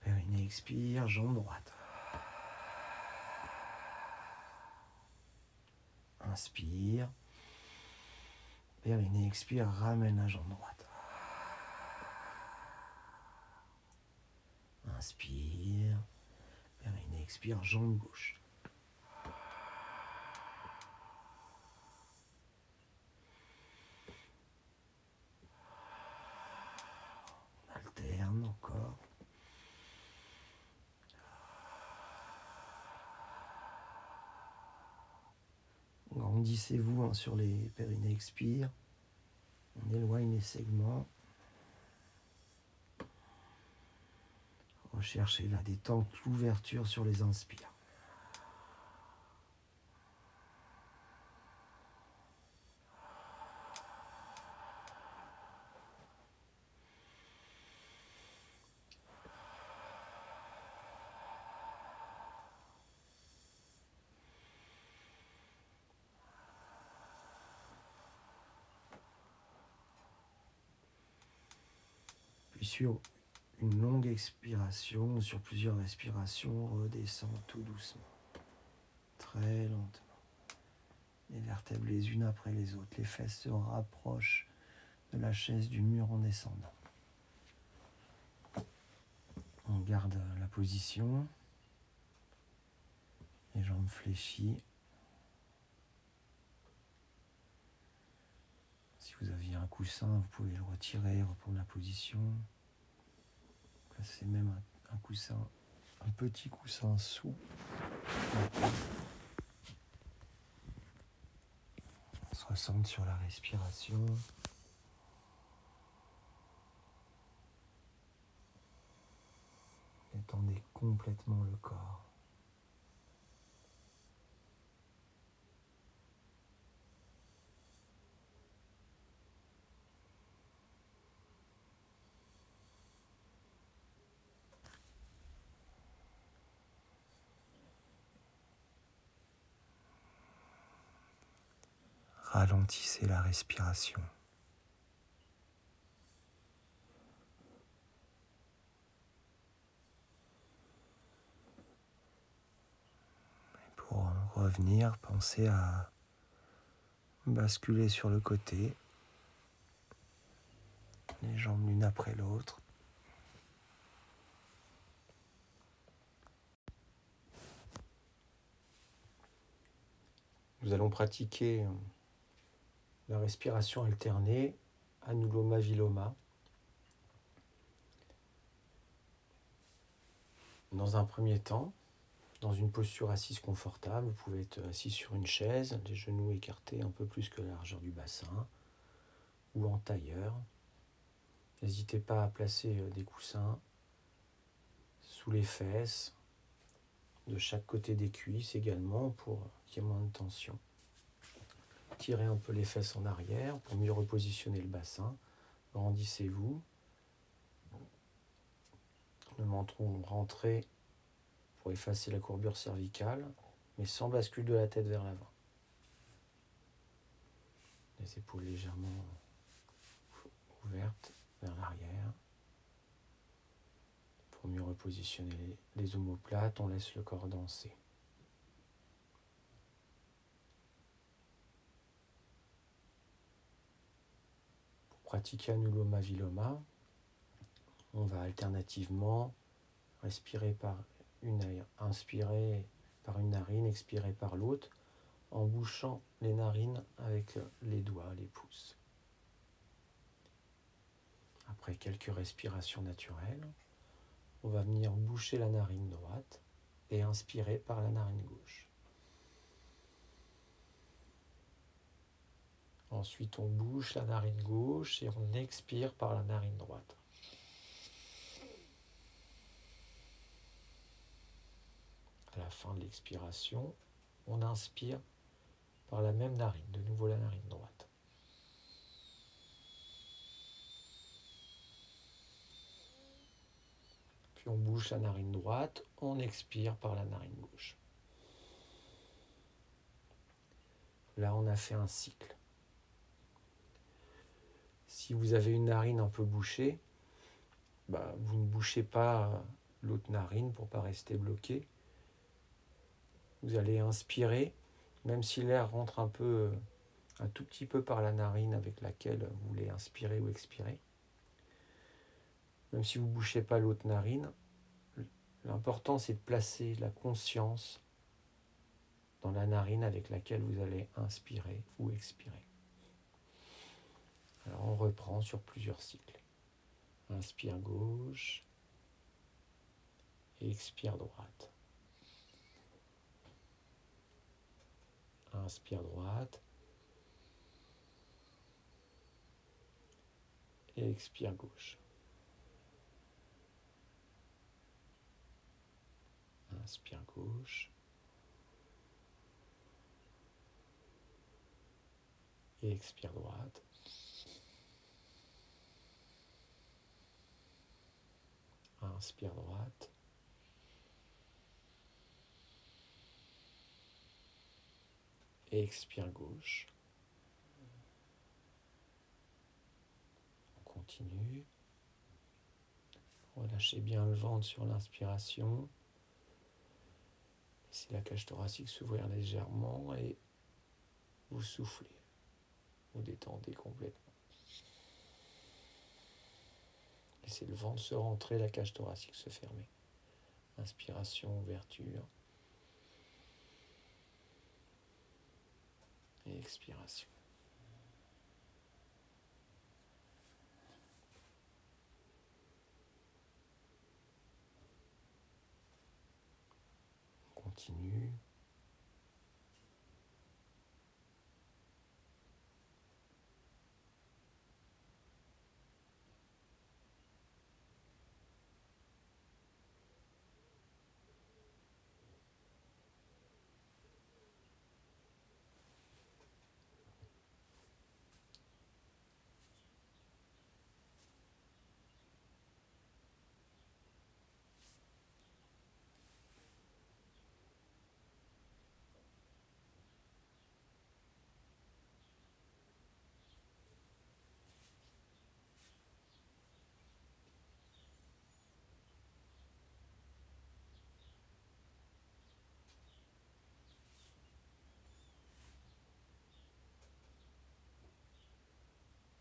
Périnée expire, jambe droite. Inspire. Périnée expire, ramène la jambe droite. Inspire. Périnée expire, jambe gauche. alterne encore. Sur les périnées expire. On éloigne les segments. Recherchez la détente, l'ouverture sur les inspires. Une longue expiration, sur plusieurs respirations, redescend tout doucement, très lentement. Les vertèbres les unes après les autres, les fesses se rapprochent de la chaise du mur en descendant. On garde la position. Les jambes fléchies. Si vous aviez un coussin, vous pouvez le retirer, reprendre la position. C'est même un, coussin, un petit coussin sous. On se ressente sur la respiration. Étendez complètement le corps. La respiration. pour revenir, pensez à basculer sur le côté, les jambes l'une après l'autre. Nous allons pratiquer la respiration alternée, Anuloma Viloma. Dans un premier temps, dans une posture assise confortable, vous pouvez être assis sur une chaise, les genoux écartés un peu plus que la largeur du bassin, ou en tailleur. N'hésitez pas à placer euh, des coussins sous les fesses, de chaque côté des cuisses également, pour qu'il y ait moins de tension. Tirez un peu les fesses en arrière pour mieux repositionner le bassin. Grandissez-vous. Le menton rentré pour effacer la courbure cervicale, mais sans bascule de la tête vers l'avant. Les épaules légèrement ouvertes vers l'arrière. Pour mieux repositionner les omoplates, on laisse le corps danser. Pratiquer Anuloma Viloma, on va alternativement respirer par une inspirer par une narine, expirer par l'autre, en bouchant les narines avec les doigts, les pouces. Après quelques respirations naturelles, on va venir boucher la narine droite et inspirer par la narine gauche. Ensuite, on bouche la narine gauche et on expire par la narine droite. À la fin de l'expiration, on inspire par la même narine, de nouveau la narine droite. Puis on bouche la narine droite, on expire par la narine gauche. Là, on a fait un cycle. Si vous avez une narine un peu bouchée, bah, vous ne bouchez pas l'autre narine pour ne pas rester bloqué. Vous allez inspirer, même si l'air rentre un peu, un tout petit peu par la narine avec laquelle vous voulez inspirer ou expirer. Même si vous ne bouchez pas l'autre narine, l'important c'est de placer la conscience dans la narine avec laquelle vous allez inspirer ou expirer. Alors on reprend sur plusieurs cycles. Inspire gauche, expire droite. Inspire droite. Et expire gauche. Inspire gauche. Et expire droite. Inspire droite. Et expire gauche. On continue. Relâchez bien le ventre sur l'inspiration. Laissez la cage thoracique s'ouvrir légèrement et vous soufflez. Vous détendez complètement. Laissez le ventre se rentrer, la cage thoracique se fermer.
Inspiration, ouverture. Et expiration. On continue.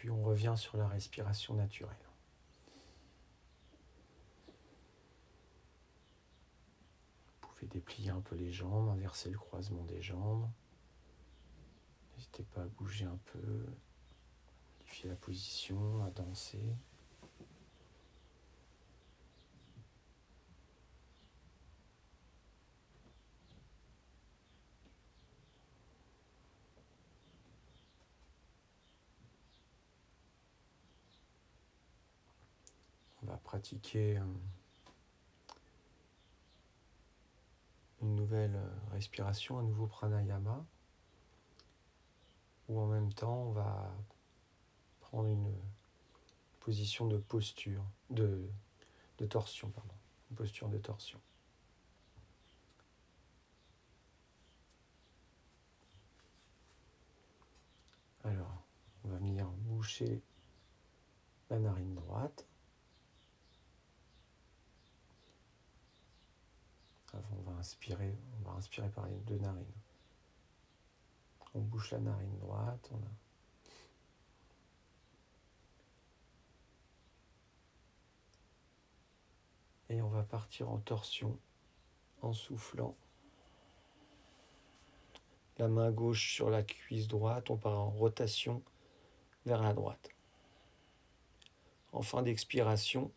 On revient sur la respiration naturelle. Vous pouvez déplier un peu les jambes, inverser le croisement des jambes. N'hésitez pas à bouger un peu, modifier la position, à danser. On va pratiquer euh, une nouvelle euh, respiration, un nouveau pranayama, où en même temps on va prendre une position de posture, de, de torsion, pardon, posture de torsion. Alors, on va venir boucher la narine droite. On va inspirer, on va inspirer par les deux narines. On bouche la narine droite, Et on va partir en torsion en soufflant. La main gauche sur la cuisse droite, on part en rotation vers la droite. En fin d'expiration,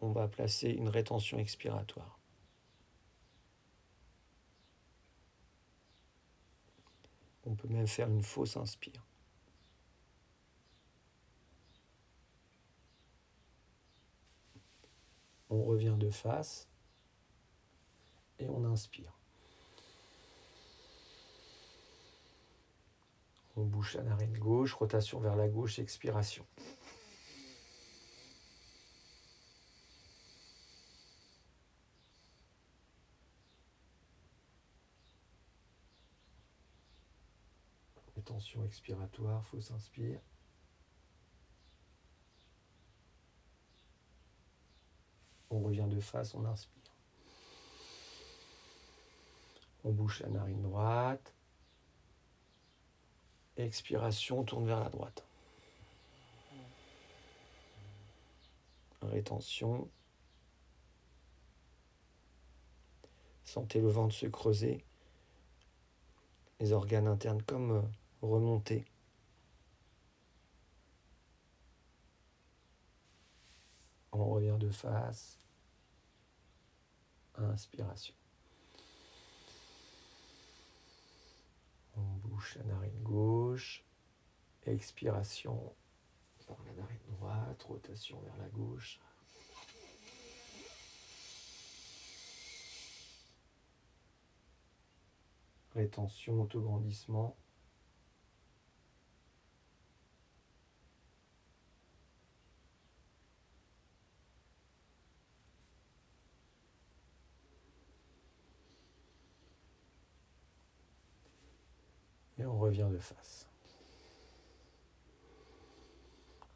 on va placer une rétention expiratoire. On peut même faire une fausse inspire. On revient de face et on inspire. On bouche la narine gauche, rotation vers la gauche, expiration. Expiratoire, fausse inspire. On revient de face, on inspire. On bouche la narine droite. Expiration, on tourne vers la droite. Rétention. Sentez le ventre se creuser. Les organes internes comme euh, remonter. On revient de face. Inspiration. On bouche la narine gauche. Expiration par la narine droite. Rotation vers la gauche. Rétention, autograndissement. Et on de face.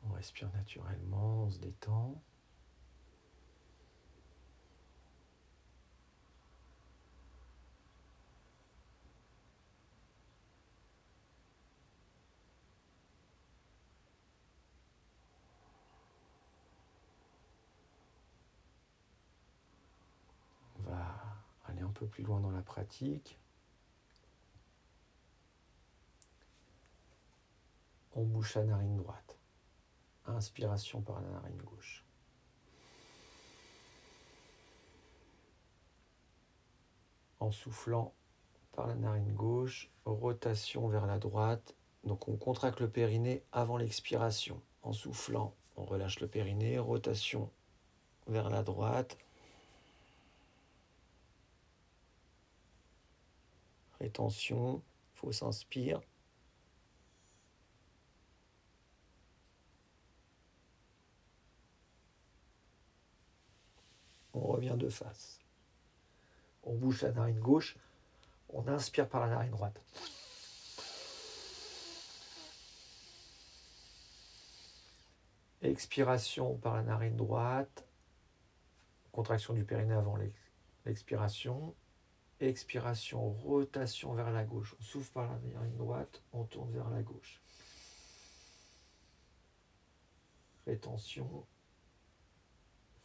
On respire naturellement, on se détend. peu plus loin dans la pratique. On bouche la narine droite. Inspiration par la narine gauche. En soufflant par la narine gauche, rotation vers la droite. Donc on contracte le périnée avant l'expiration. En soufflant, on relâche le périnée, rotation vers la droite. Rétention, fausse inspire. On revient de face. On bouge la narine gauche. On inspire par la narine droite. Expiration par la narine droite. Contraction du périnée avant l'expiration. Expiration, rotation vers la gauche. On souffle par la narine droite, on tourne vers la gauche. Rétention.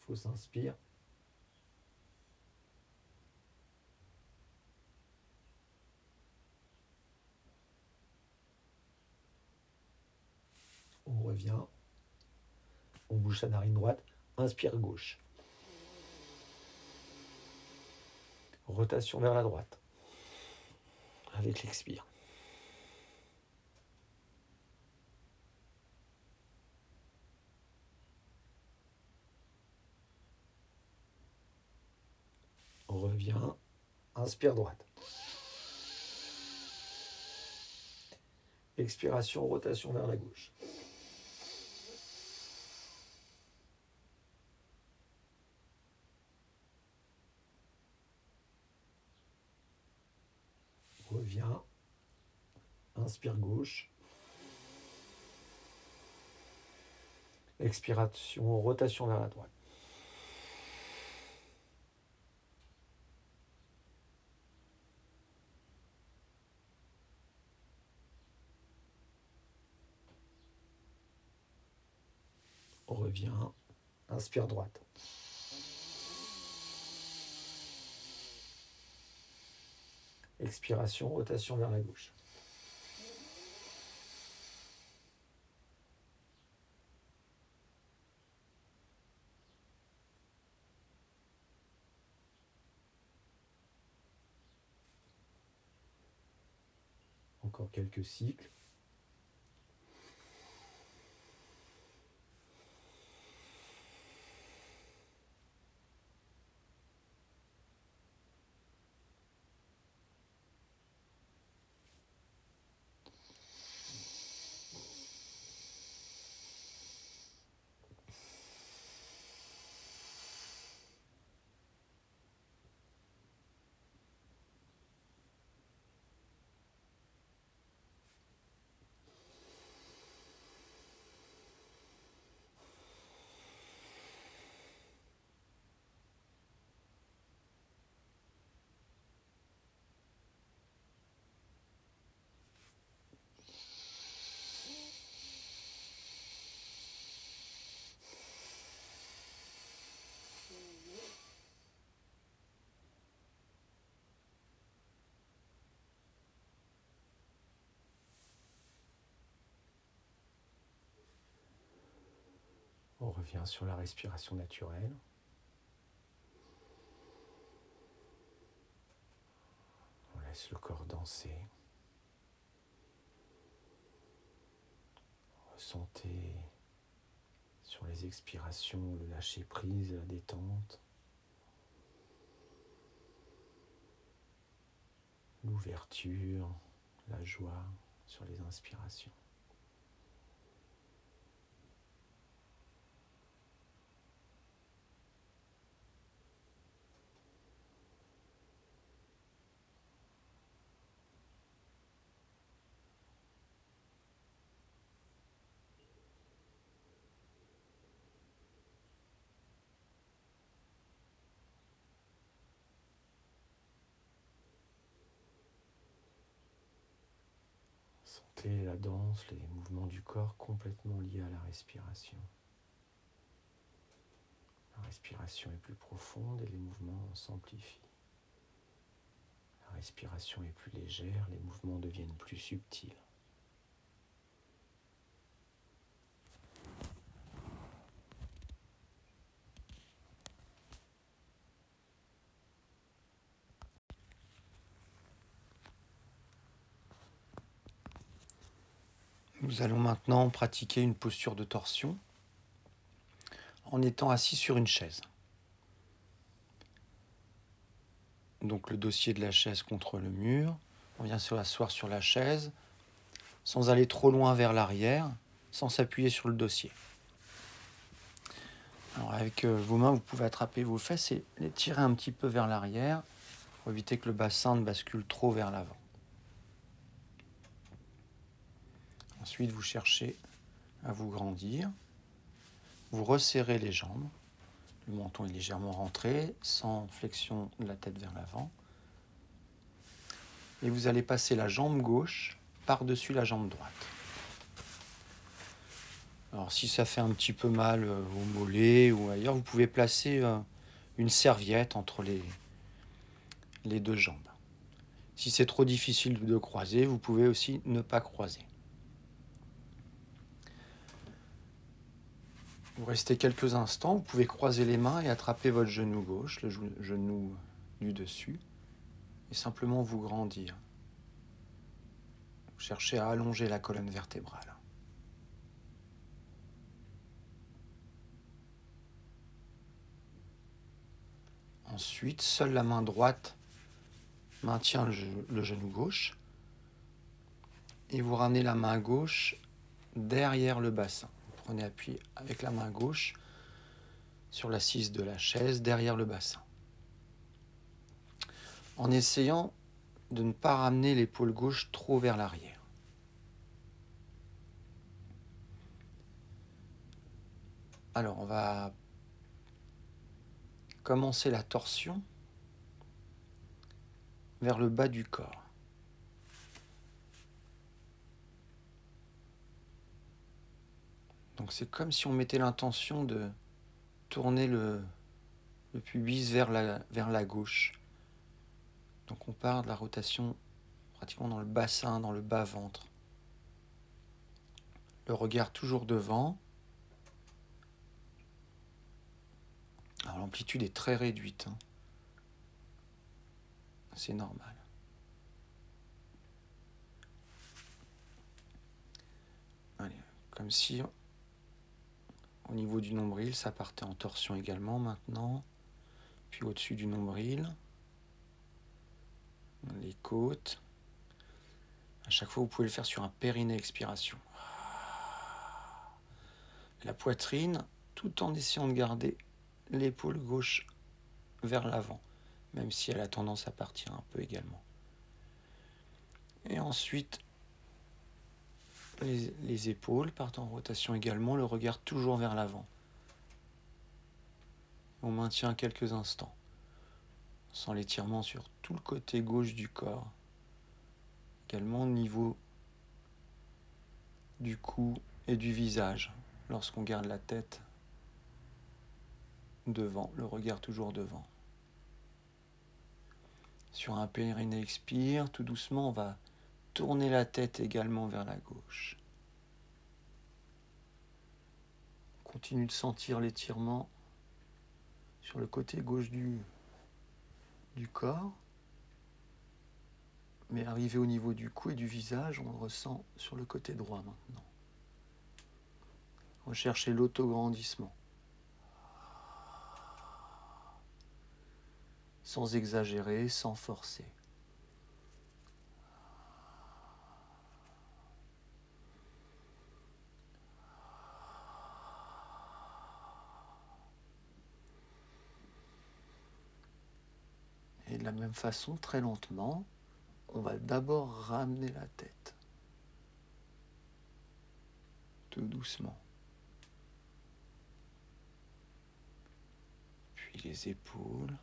Fausse inspire. On revient. On bouge la narine droite. Inspire gauche. Rotation vers la droite. Avec l'expire. Revient. Inspire droite. Expiration, rotation vers la gauche. Reviens. Inspire gauche. Expiration, rotation vers la droite. On revient. Inspire droite. Expiration, rotation vers la gauche. Encore quelques cycles. Revient sur la respiration naturelle. On laisse le corps danser. Ressentez sur les expirations le lâcher prise, la détente. L'ouverture, la joie sur les inspirations. La danse, les mouvements du corps complètement liés à la respiration. La respiration est plus profonde et les mouvements s'amplifient. La respiration est plus légère, les mouvements deviennent plus subtils. Nous allons maintenant pratiquer une posture de torsion en étant assis sur une chaise. Donc le dossier de la chaise contre le mur. On vient se asseoir sur la chaise sans aller trop loin vers l'arrière, sans s'appuyer sur le dossier. Alors avec euh, vos mains, vous pouvez attraper vos fesses et les tirer un petit peu vers l'arrière pour éviter que le bassin ne bascule trop vers l'avant. Ensuite, vous cherchez à vous grandir. Vous resserrez les jambes. Le menton est légèrement rentré, sans flexion de la tête vers l'avant. Et vous allez passer la jambe gauche par-dessus la jambe droite. Alors si ça fait un petit peu mal euh, au mollet ou ailleurs, vous pouvez placer euh, une serviette entre les, les deux jambes. Si c'est trop difficile de croiser, vous pouvez aussi ne pas croiser. Vous restez quelques instants, vous pouvez croiser les mains et attraper votre genou gauche, le genou du dessus, et simplement vous grandir. Vous cherchez à allonger la colonne vertébrale. Ensuite, seule la main droite maintient le genou gauche et vous ramenez la main gauche derrière le bassin prenez appui avec la main gauche sur l'assise de la chaise derrière le bassin. En essayant de ne pas ramener l'épaule gauche trop vers l'arrière. Alors on va commencer la torsion vers le bas du corps. Donc c'est comme si on mettait l'intention de tourner le, pubis vers la, vers la gauche. Donc on part de la rotation pratiquement dans le bassin, dans le bas-ventre. Le regard toujours devant. Alors l'amplitude est très réduite. Hein. C'est normal. Allez, comme si au niveau du nombril, ça partait en torsion également maintenant. Puis au-dessus du nombril, les côtes. À chaque fois, vous pouvez le faire sur un périnée expiration. La poitrine, tout en essayant de garder l'épaule gauche vers l'avant, même si elle a tendance à partir un peu également. Et ensuite, les, épaules partent en rotation également, le regard toujours vers l'avant. On maintient quelques instants, sans l'étirement sur tout le côté gauche du corps, également au niveau du cou et du visage, lorsqu'on garde la tête devant, le regard toujours devant. Sur un périnée expire, tout doucement, on va Tournez la tête également vers la gauche. Continue de sentir l'étirement sur le côté gauche du, du corps. Mais arrivé au niveau du cou et du visage, on le ressent sur le côté droit maintenant. Recherchez l'autograndissement. Sans exagérer, sans forcer. de la façon, très lentement, on va d'abord ramener la tête. Tout doucement. Puis les épaules,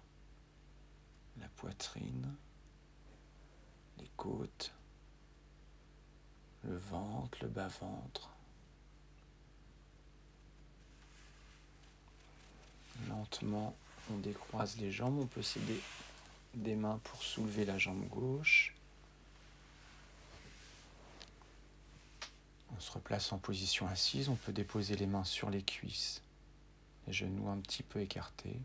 la poitrine, les côtes, le ventre, le bas-ventre. Lentement, on décroise les jambes, on peut s'aider des mains pour soulever la jambe gauche. On se replace en position assise, on peut déposer les mains sur les cuisses, les genoux un petit peu écartés.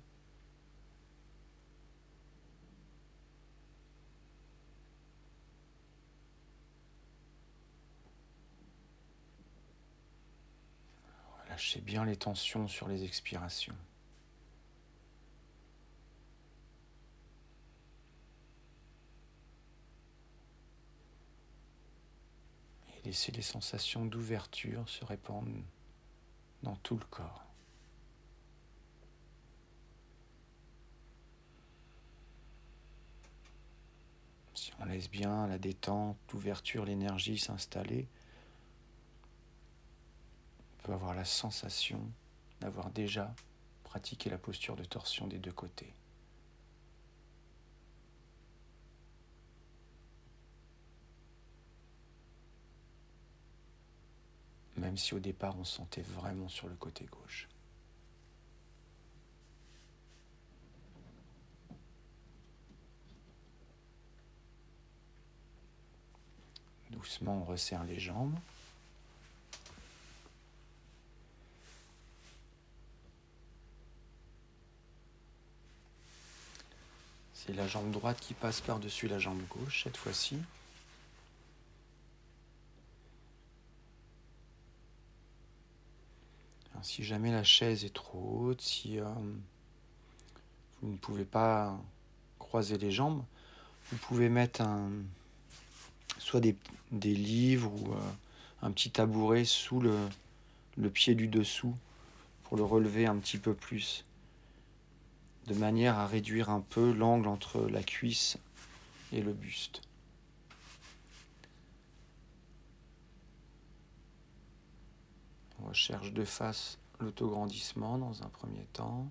Lâchez bien les tensions sur les expirations. Et laissez les sensations d'ouverture se répandre dans tout le corps. Si on laisse bien la détente, l'ouverture, l'énergie s'installer, avoir la sensation d'avoir déjà pratiqué la posture de torsion des deux côtés. Si au départ on sentait vraiment sur le côté gauche. Doucement, on resserre les jambes. C'est la jambe droite qui passe par-dessus la jambe gauche cette fois-ci. Si jamais la chaise est trop haute, si euh, vous ne pouvez pas croiser les jambes, vous pouvez mettre soit des, livres ou euh, un petit tabouret sous le pied du dessous pour le relever un petit peu plus de manière à réduire un peu l'angle entre la cuisse et le buste. On recherche de face l'autograndissement dans un premier temps.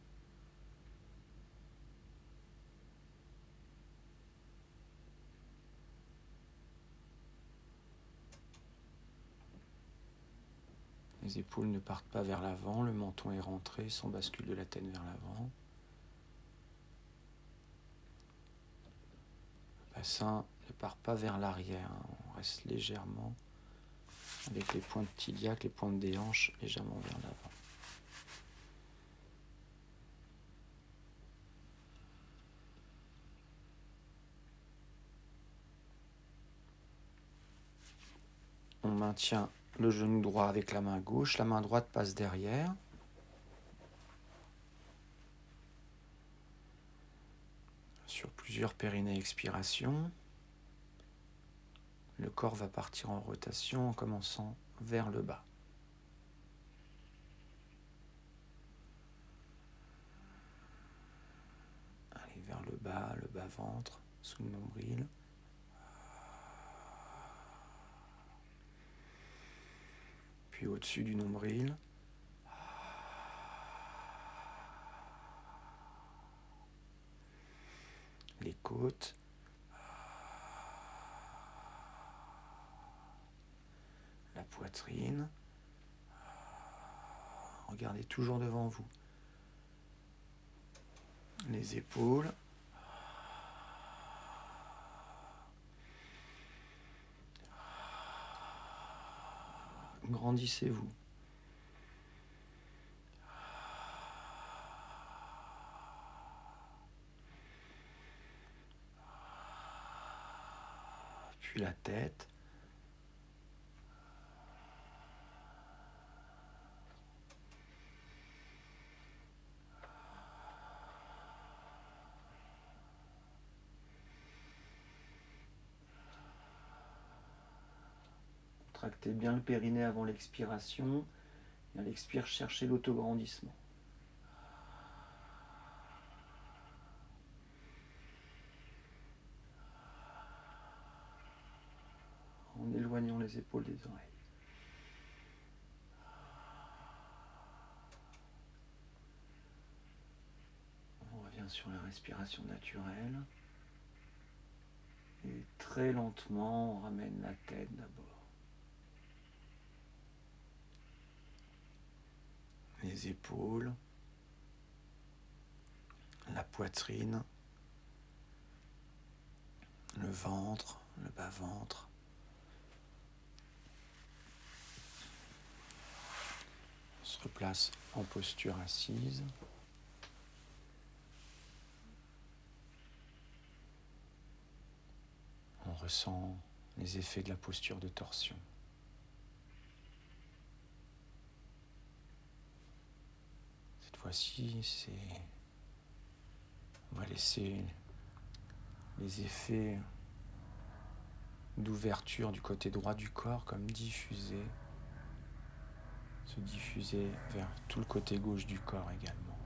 Les épaules ne partent pas vers l'avant, le menton est rentré sans bascule de la tête vers l'avant. bassin ne part pas vers l'arrière, on reste légèrement avec les pointes tiliaques, les pointes des hanches légèrement vers l'avant. On maintient le genou droit avec la main gauche, la main droite passe derrière. sur plusieurs périnées expiration. Le corps va partir en rotation en commençant vers le bas. Allez vers le bas, le bas-ventre, sous le nombril. Puis au-dessus du nombril. les côtes. La poitrine. Regardez toujours devant vous. Les épaules. Grandissez-vous. la tête. Bien le périnée avant l'expiration et à l'expire, cherchez l'autograndissement. les épaules des oreilles. On revient sur la respiration naturelle. Et très lentement, on ramène la tête d'abord. Les épaules, la poitrine,
le ventre, le bas-ventre. On se replace en posture assise. On ressent les effets de la posture de torsion. Cette fois-ci, c'est on va laisser les effets d'ouverture du côté droit du corps comme diffuser, se diffuser vers tout le côté gauche du corps également.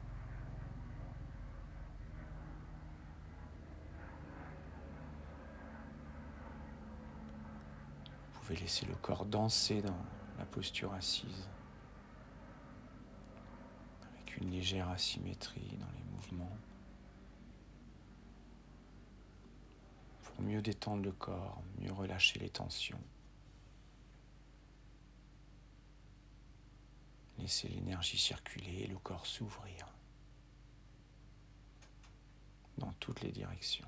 Vous pouvez laisser le corps danser dans la posture assise une légère asymétrie dans les mouvements. mieux détendre le corps, mieux relâcher les tensions. Laisser l'énergie circuler et le corps s'ouvrir dans toutes les directions.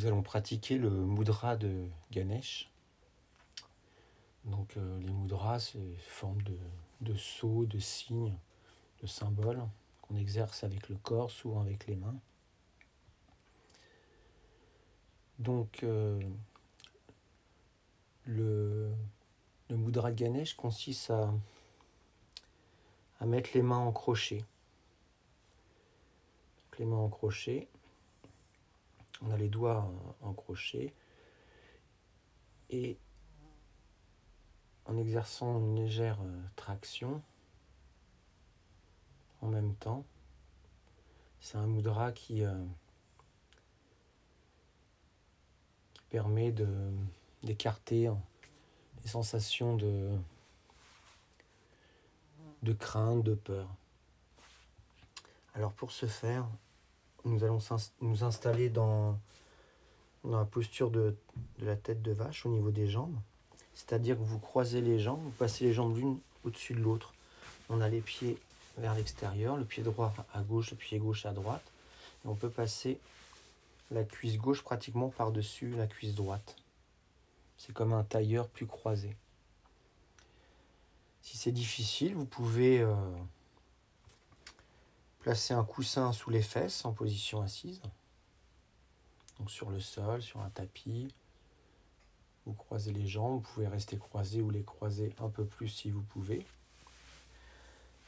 Nous allons pratiquer le mudra de Ganesh. Donc euh, les mudras, c'est forme de, de sceaux, de signes, de symboles qu'on exerce avec le corps, souvent avec les mains. Donc euh, le, le mudra de Ganesh consiste à, à mettre les mains en crochet. les mains en crochet on a les doigts en crochet et en exerçant une légère euh, traction en même temps. C'est un mudra qui, euh, qui permet d'écarter les sensations de crainte, de peur. Alors pour ce faire, nous allons nous installer dans, la posture de, la tête de vache au niveau des jambes. C'est-à-dire que vous croisez les jambes, vous passez les jambes l'une au-dessus de l'autre. On a les pieds vers l'extérieur, le pied droit à gauche, le pied gauche à droite. Et on peut passer la cuisse gauche pratiquement par-dessus la cuisse droite. C'est comme un tailleur plus croisé. Si c'est difficile, vous pouvez euh, Placez un coussin sous les fesses en position assise. Donc sur le sol, sur un tapis. Vous croisez les jambes, vous pouvez rester croisé ou les croiser un peu plus si vous pouvez.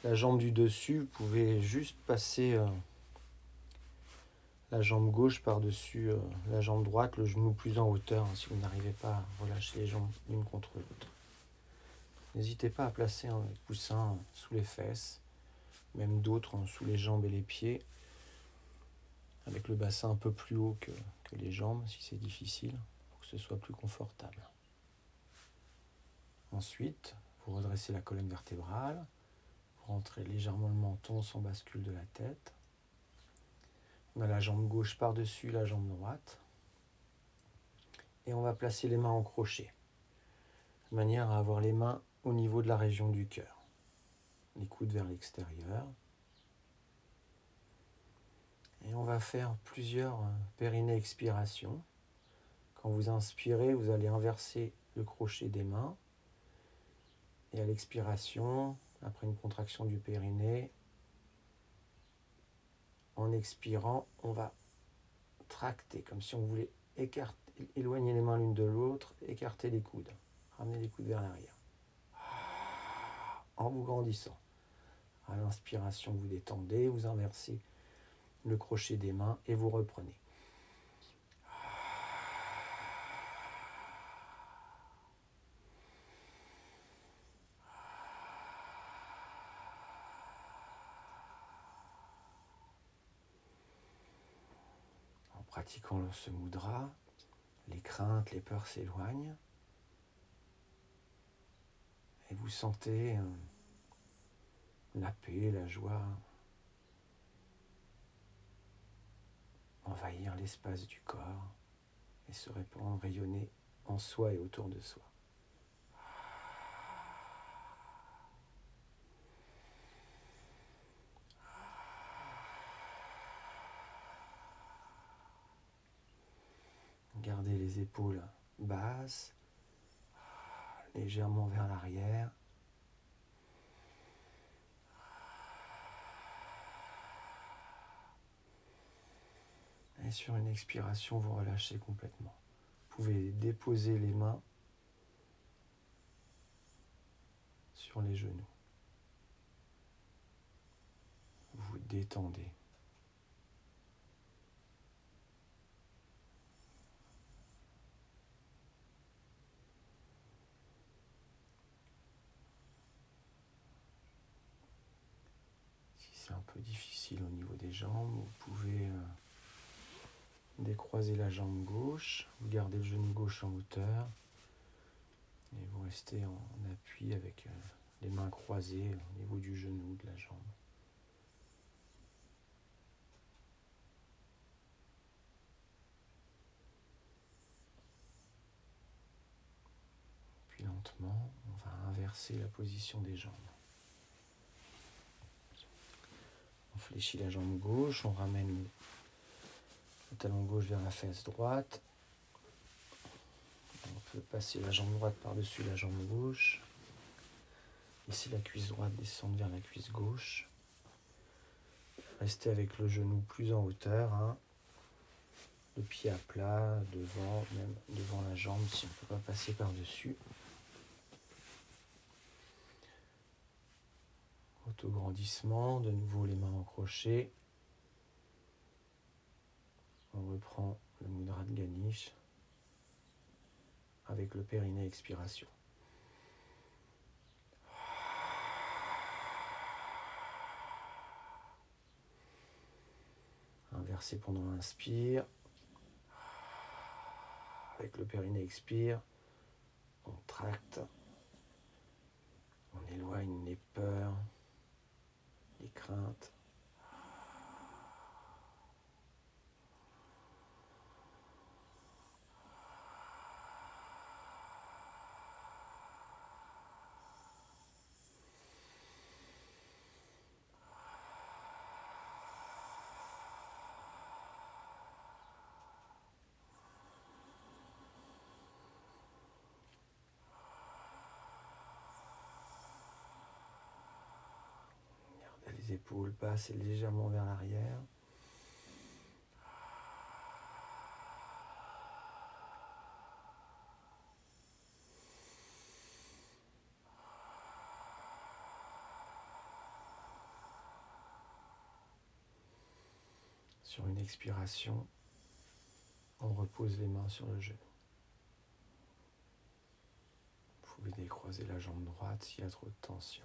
La jambe du dessus, vous pouvez juste passer euh, la jambe gauche par-dessus euh, la jambe droite, le genou plus en hauteur hein, si vous n'arrivez pas à relâcher les jambes l'une contre l'autre. N'hésitez pas à placer un coussin sous les fesses même d'autres sous les jambes et les pieds, avec le bassin un peu plus haut que, les jambes si c'est difficile, pour que ce soit plus confortable. Ensuite, vous redressez la colonne vertébrale, vous rentrez légèrement le menton sans bascule de la tête. On a la jambe gauche par-dessus la jambe droite. Et on va placer les mains en crochet, de manière à avoir les mains au niveau de la région du cœur les coudes vers l'extérieur. Et on va faire plusieurs euh, périnées expirations. Quand vous inspirez, vous allez inverser le crochet des mains. Et à l'expiration, après une contraction du périnée, en expirant, on va tracter, comme si on voulait écarter, éloigner les mains l'une de l'autre, écarter les coudes, ramener les coudes vers l'arrière, en vous grandissant. À l'inspiration, vous détendez, vous inversez le crochet des mains et vous reprenez. En pratiquant ce mudra, les craintes, les peurs s'éloignent et vous sentez la paix, la joie, envahir l'espace du corps et se répandre, rayonner en soi et autour de soi. Gardez les épaules basses, légèrement vers l'arrière. Sur une expiration, vous relâchez complètement. Vous pouvez déposer les mains sur les genoux. Vous détendez. c'est un peu difficile au niveau des jambes, vous pouvez euh, décroiser la jambe gauche, vous gardez le genou gauche en hauteur et vous restez en, appui avec euh, les mains croisées au niveau du genou, de la jambe. Puis lentement, on va inverser la position des jambes. On fléchit la jambe gauche, on ramène talon gauche vers la fesse droite. On peut passer la jambe droite par-dessus la jambe gauche. Ici, la cuisse droite descend vers la cuisse gauche. Restez avec le genou plus en hauteur. Hein. Le pied à plat, devant, même devant la jambe si on ne peut pas passer par-dessus. Autograndissement, de nouveau les mains en crochet. On reprend le mudra de Ganish avec le périnée expiration. Inversé pendant l'inspire. Avec le périnée expire. On tracte. On éloigne les peurs, les craintes. Épaules passent légèrement vers l'arrière. Sur une expiration, on repose les mains sur le genou. Vous pouvez décroiser la jambe droite s'il y a trop de tension.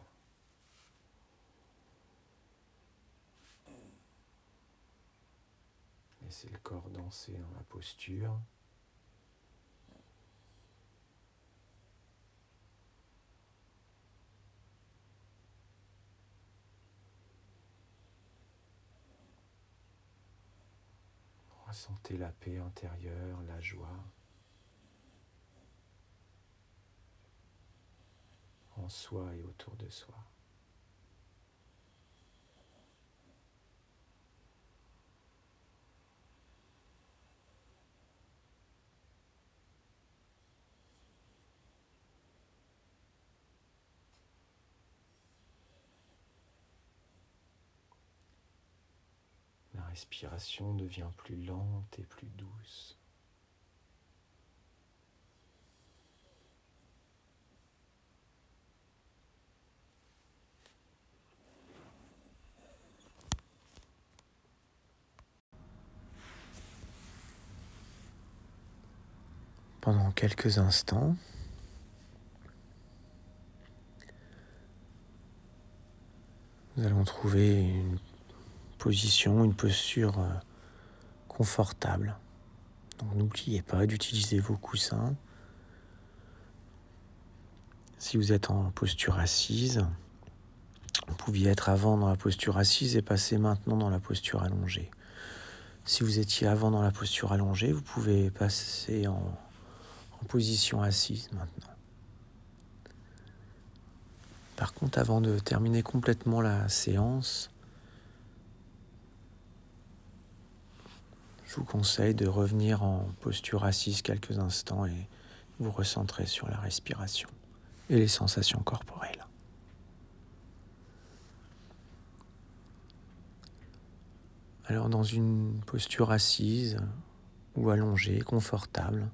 Laissez le corps danser dans la posture. Ressentez la paix intérieure, la joie en soi et autour de soi. Respiration devient plus lente et plus douce. Pendant quelques instants, nous allons trouver une position, une posture euh, confortable. Donc n'oubliez pas d'utiliser vos coussins. Si vous êtes en posture assise, vous pouviez être avant dans la posture assise et passer maintenant dans la posture allongée.
Si vous étiez avant dans la posture allongée, vous pouvez passer en, en position assise maintenant. Par contre, avant de terminer complètement la séance, je vous conseille de revenir en posture assise quelques instants et vous recentrer sur la respiration et les sensations corporelles. Alors dans une posture assise ou allongée, confortable,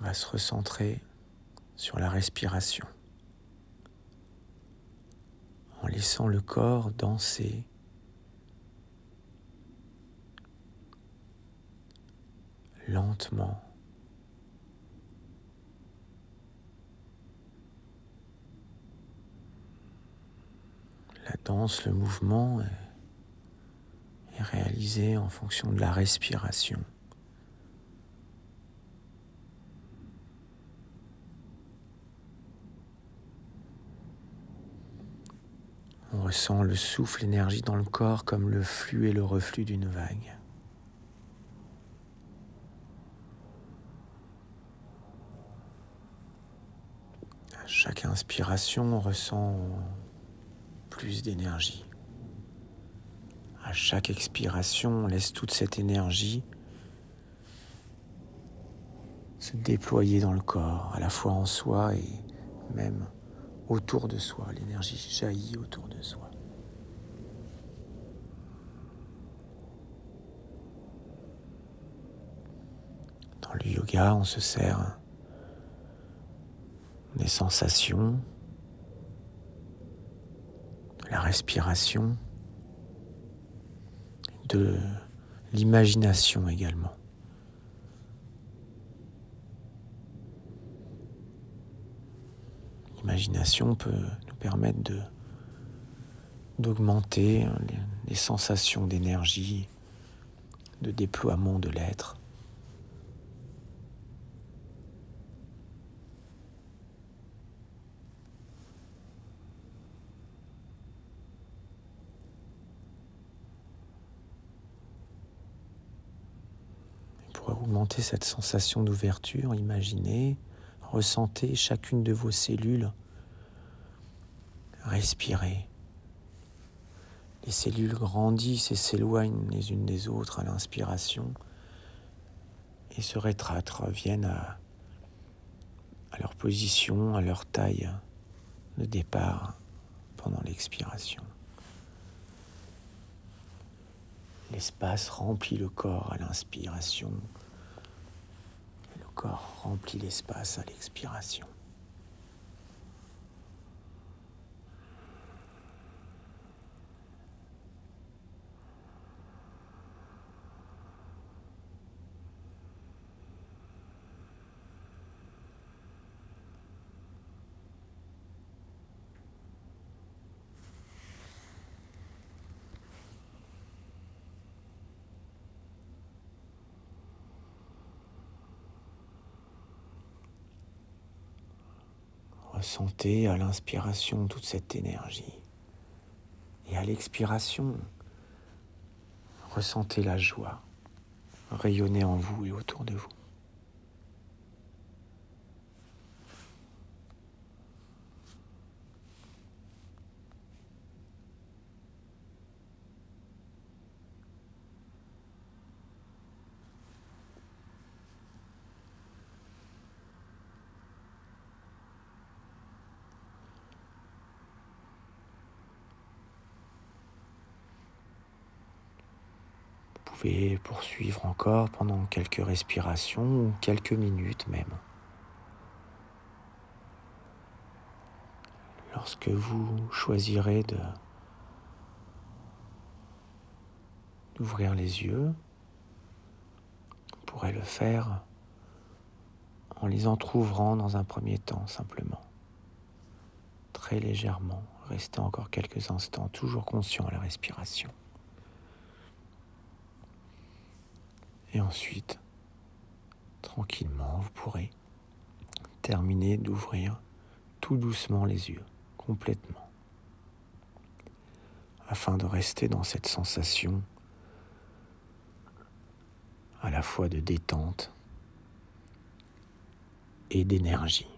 on va se recentrer sur la respiration en laissant le corps danser lentement. La danse, le mouvement est, réalisé en fonction de la respiration. On ressent le souffle, l'énergie dans le corps comme le flux et le reflux d'une vague. À chaque inspiration, on ressent plus d'énergie. À chaque expiration, on laisse toute cette énergie se déployer dans le corps, à la fois en soi et même autour de soi. L'énergie jaillit autour de soi. Dans le yoga, on se sert des sensations, de la respiration, de l'imagination également. L'imagination peut nous permettre d'augmenter les, les sensations d'énergie, de déploiement de l'être. Pour augmenter cette sensation d'ouverture, imaginez Ressentez chacune de vos cellules. Respirez. Les cellules grandissent et s'éloignent les unes des autres à l'inspiration et se rétractent, reviennent à, à leur position, à leur taille de départ pendant l'expiration. L'espace remplit le corps à l'inspiration corps remplit l'espace à l'expiration. À l'inspiration toute cette énergie. Et à l'expiration, ressentez la joie rayonner en vous et autour de vous. pouvez poursuivre encore pendant quelques respirations ou quelques minutes même. Lorsque vous choisirez de d'ouvrir les yeux, vous pourrez le faire en les entr'ouvrant dans un premier temps simplement, très légèrement, restez encore quelques instants, toujours conscient à la respiration. Et ensuite, tranquillement, vous pourrez terminer d'ouvrir tout doucement les yeux, complètement. afin de rester dans cette sensation à la fois de détente et d'énergie.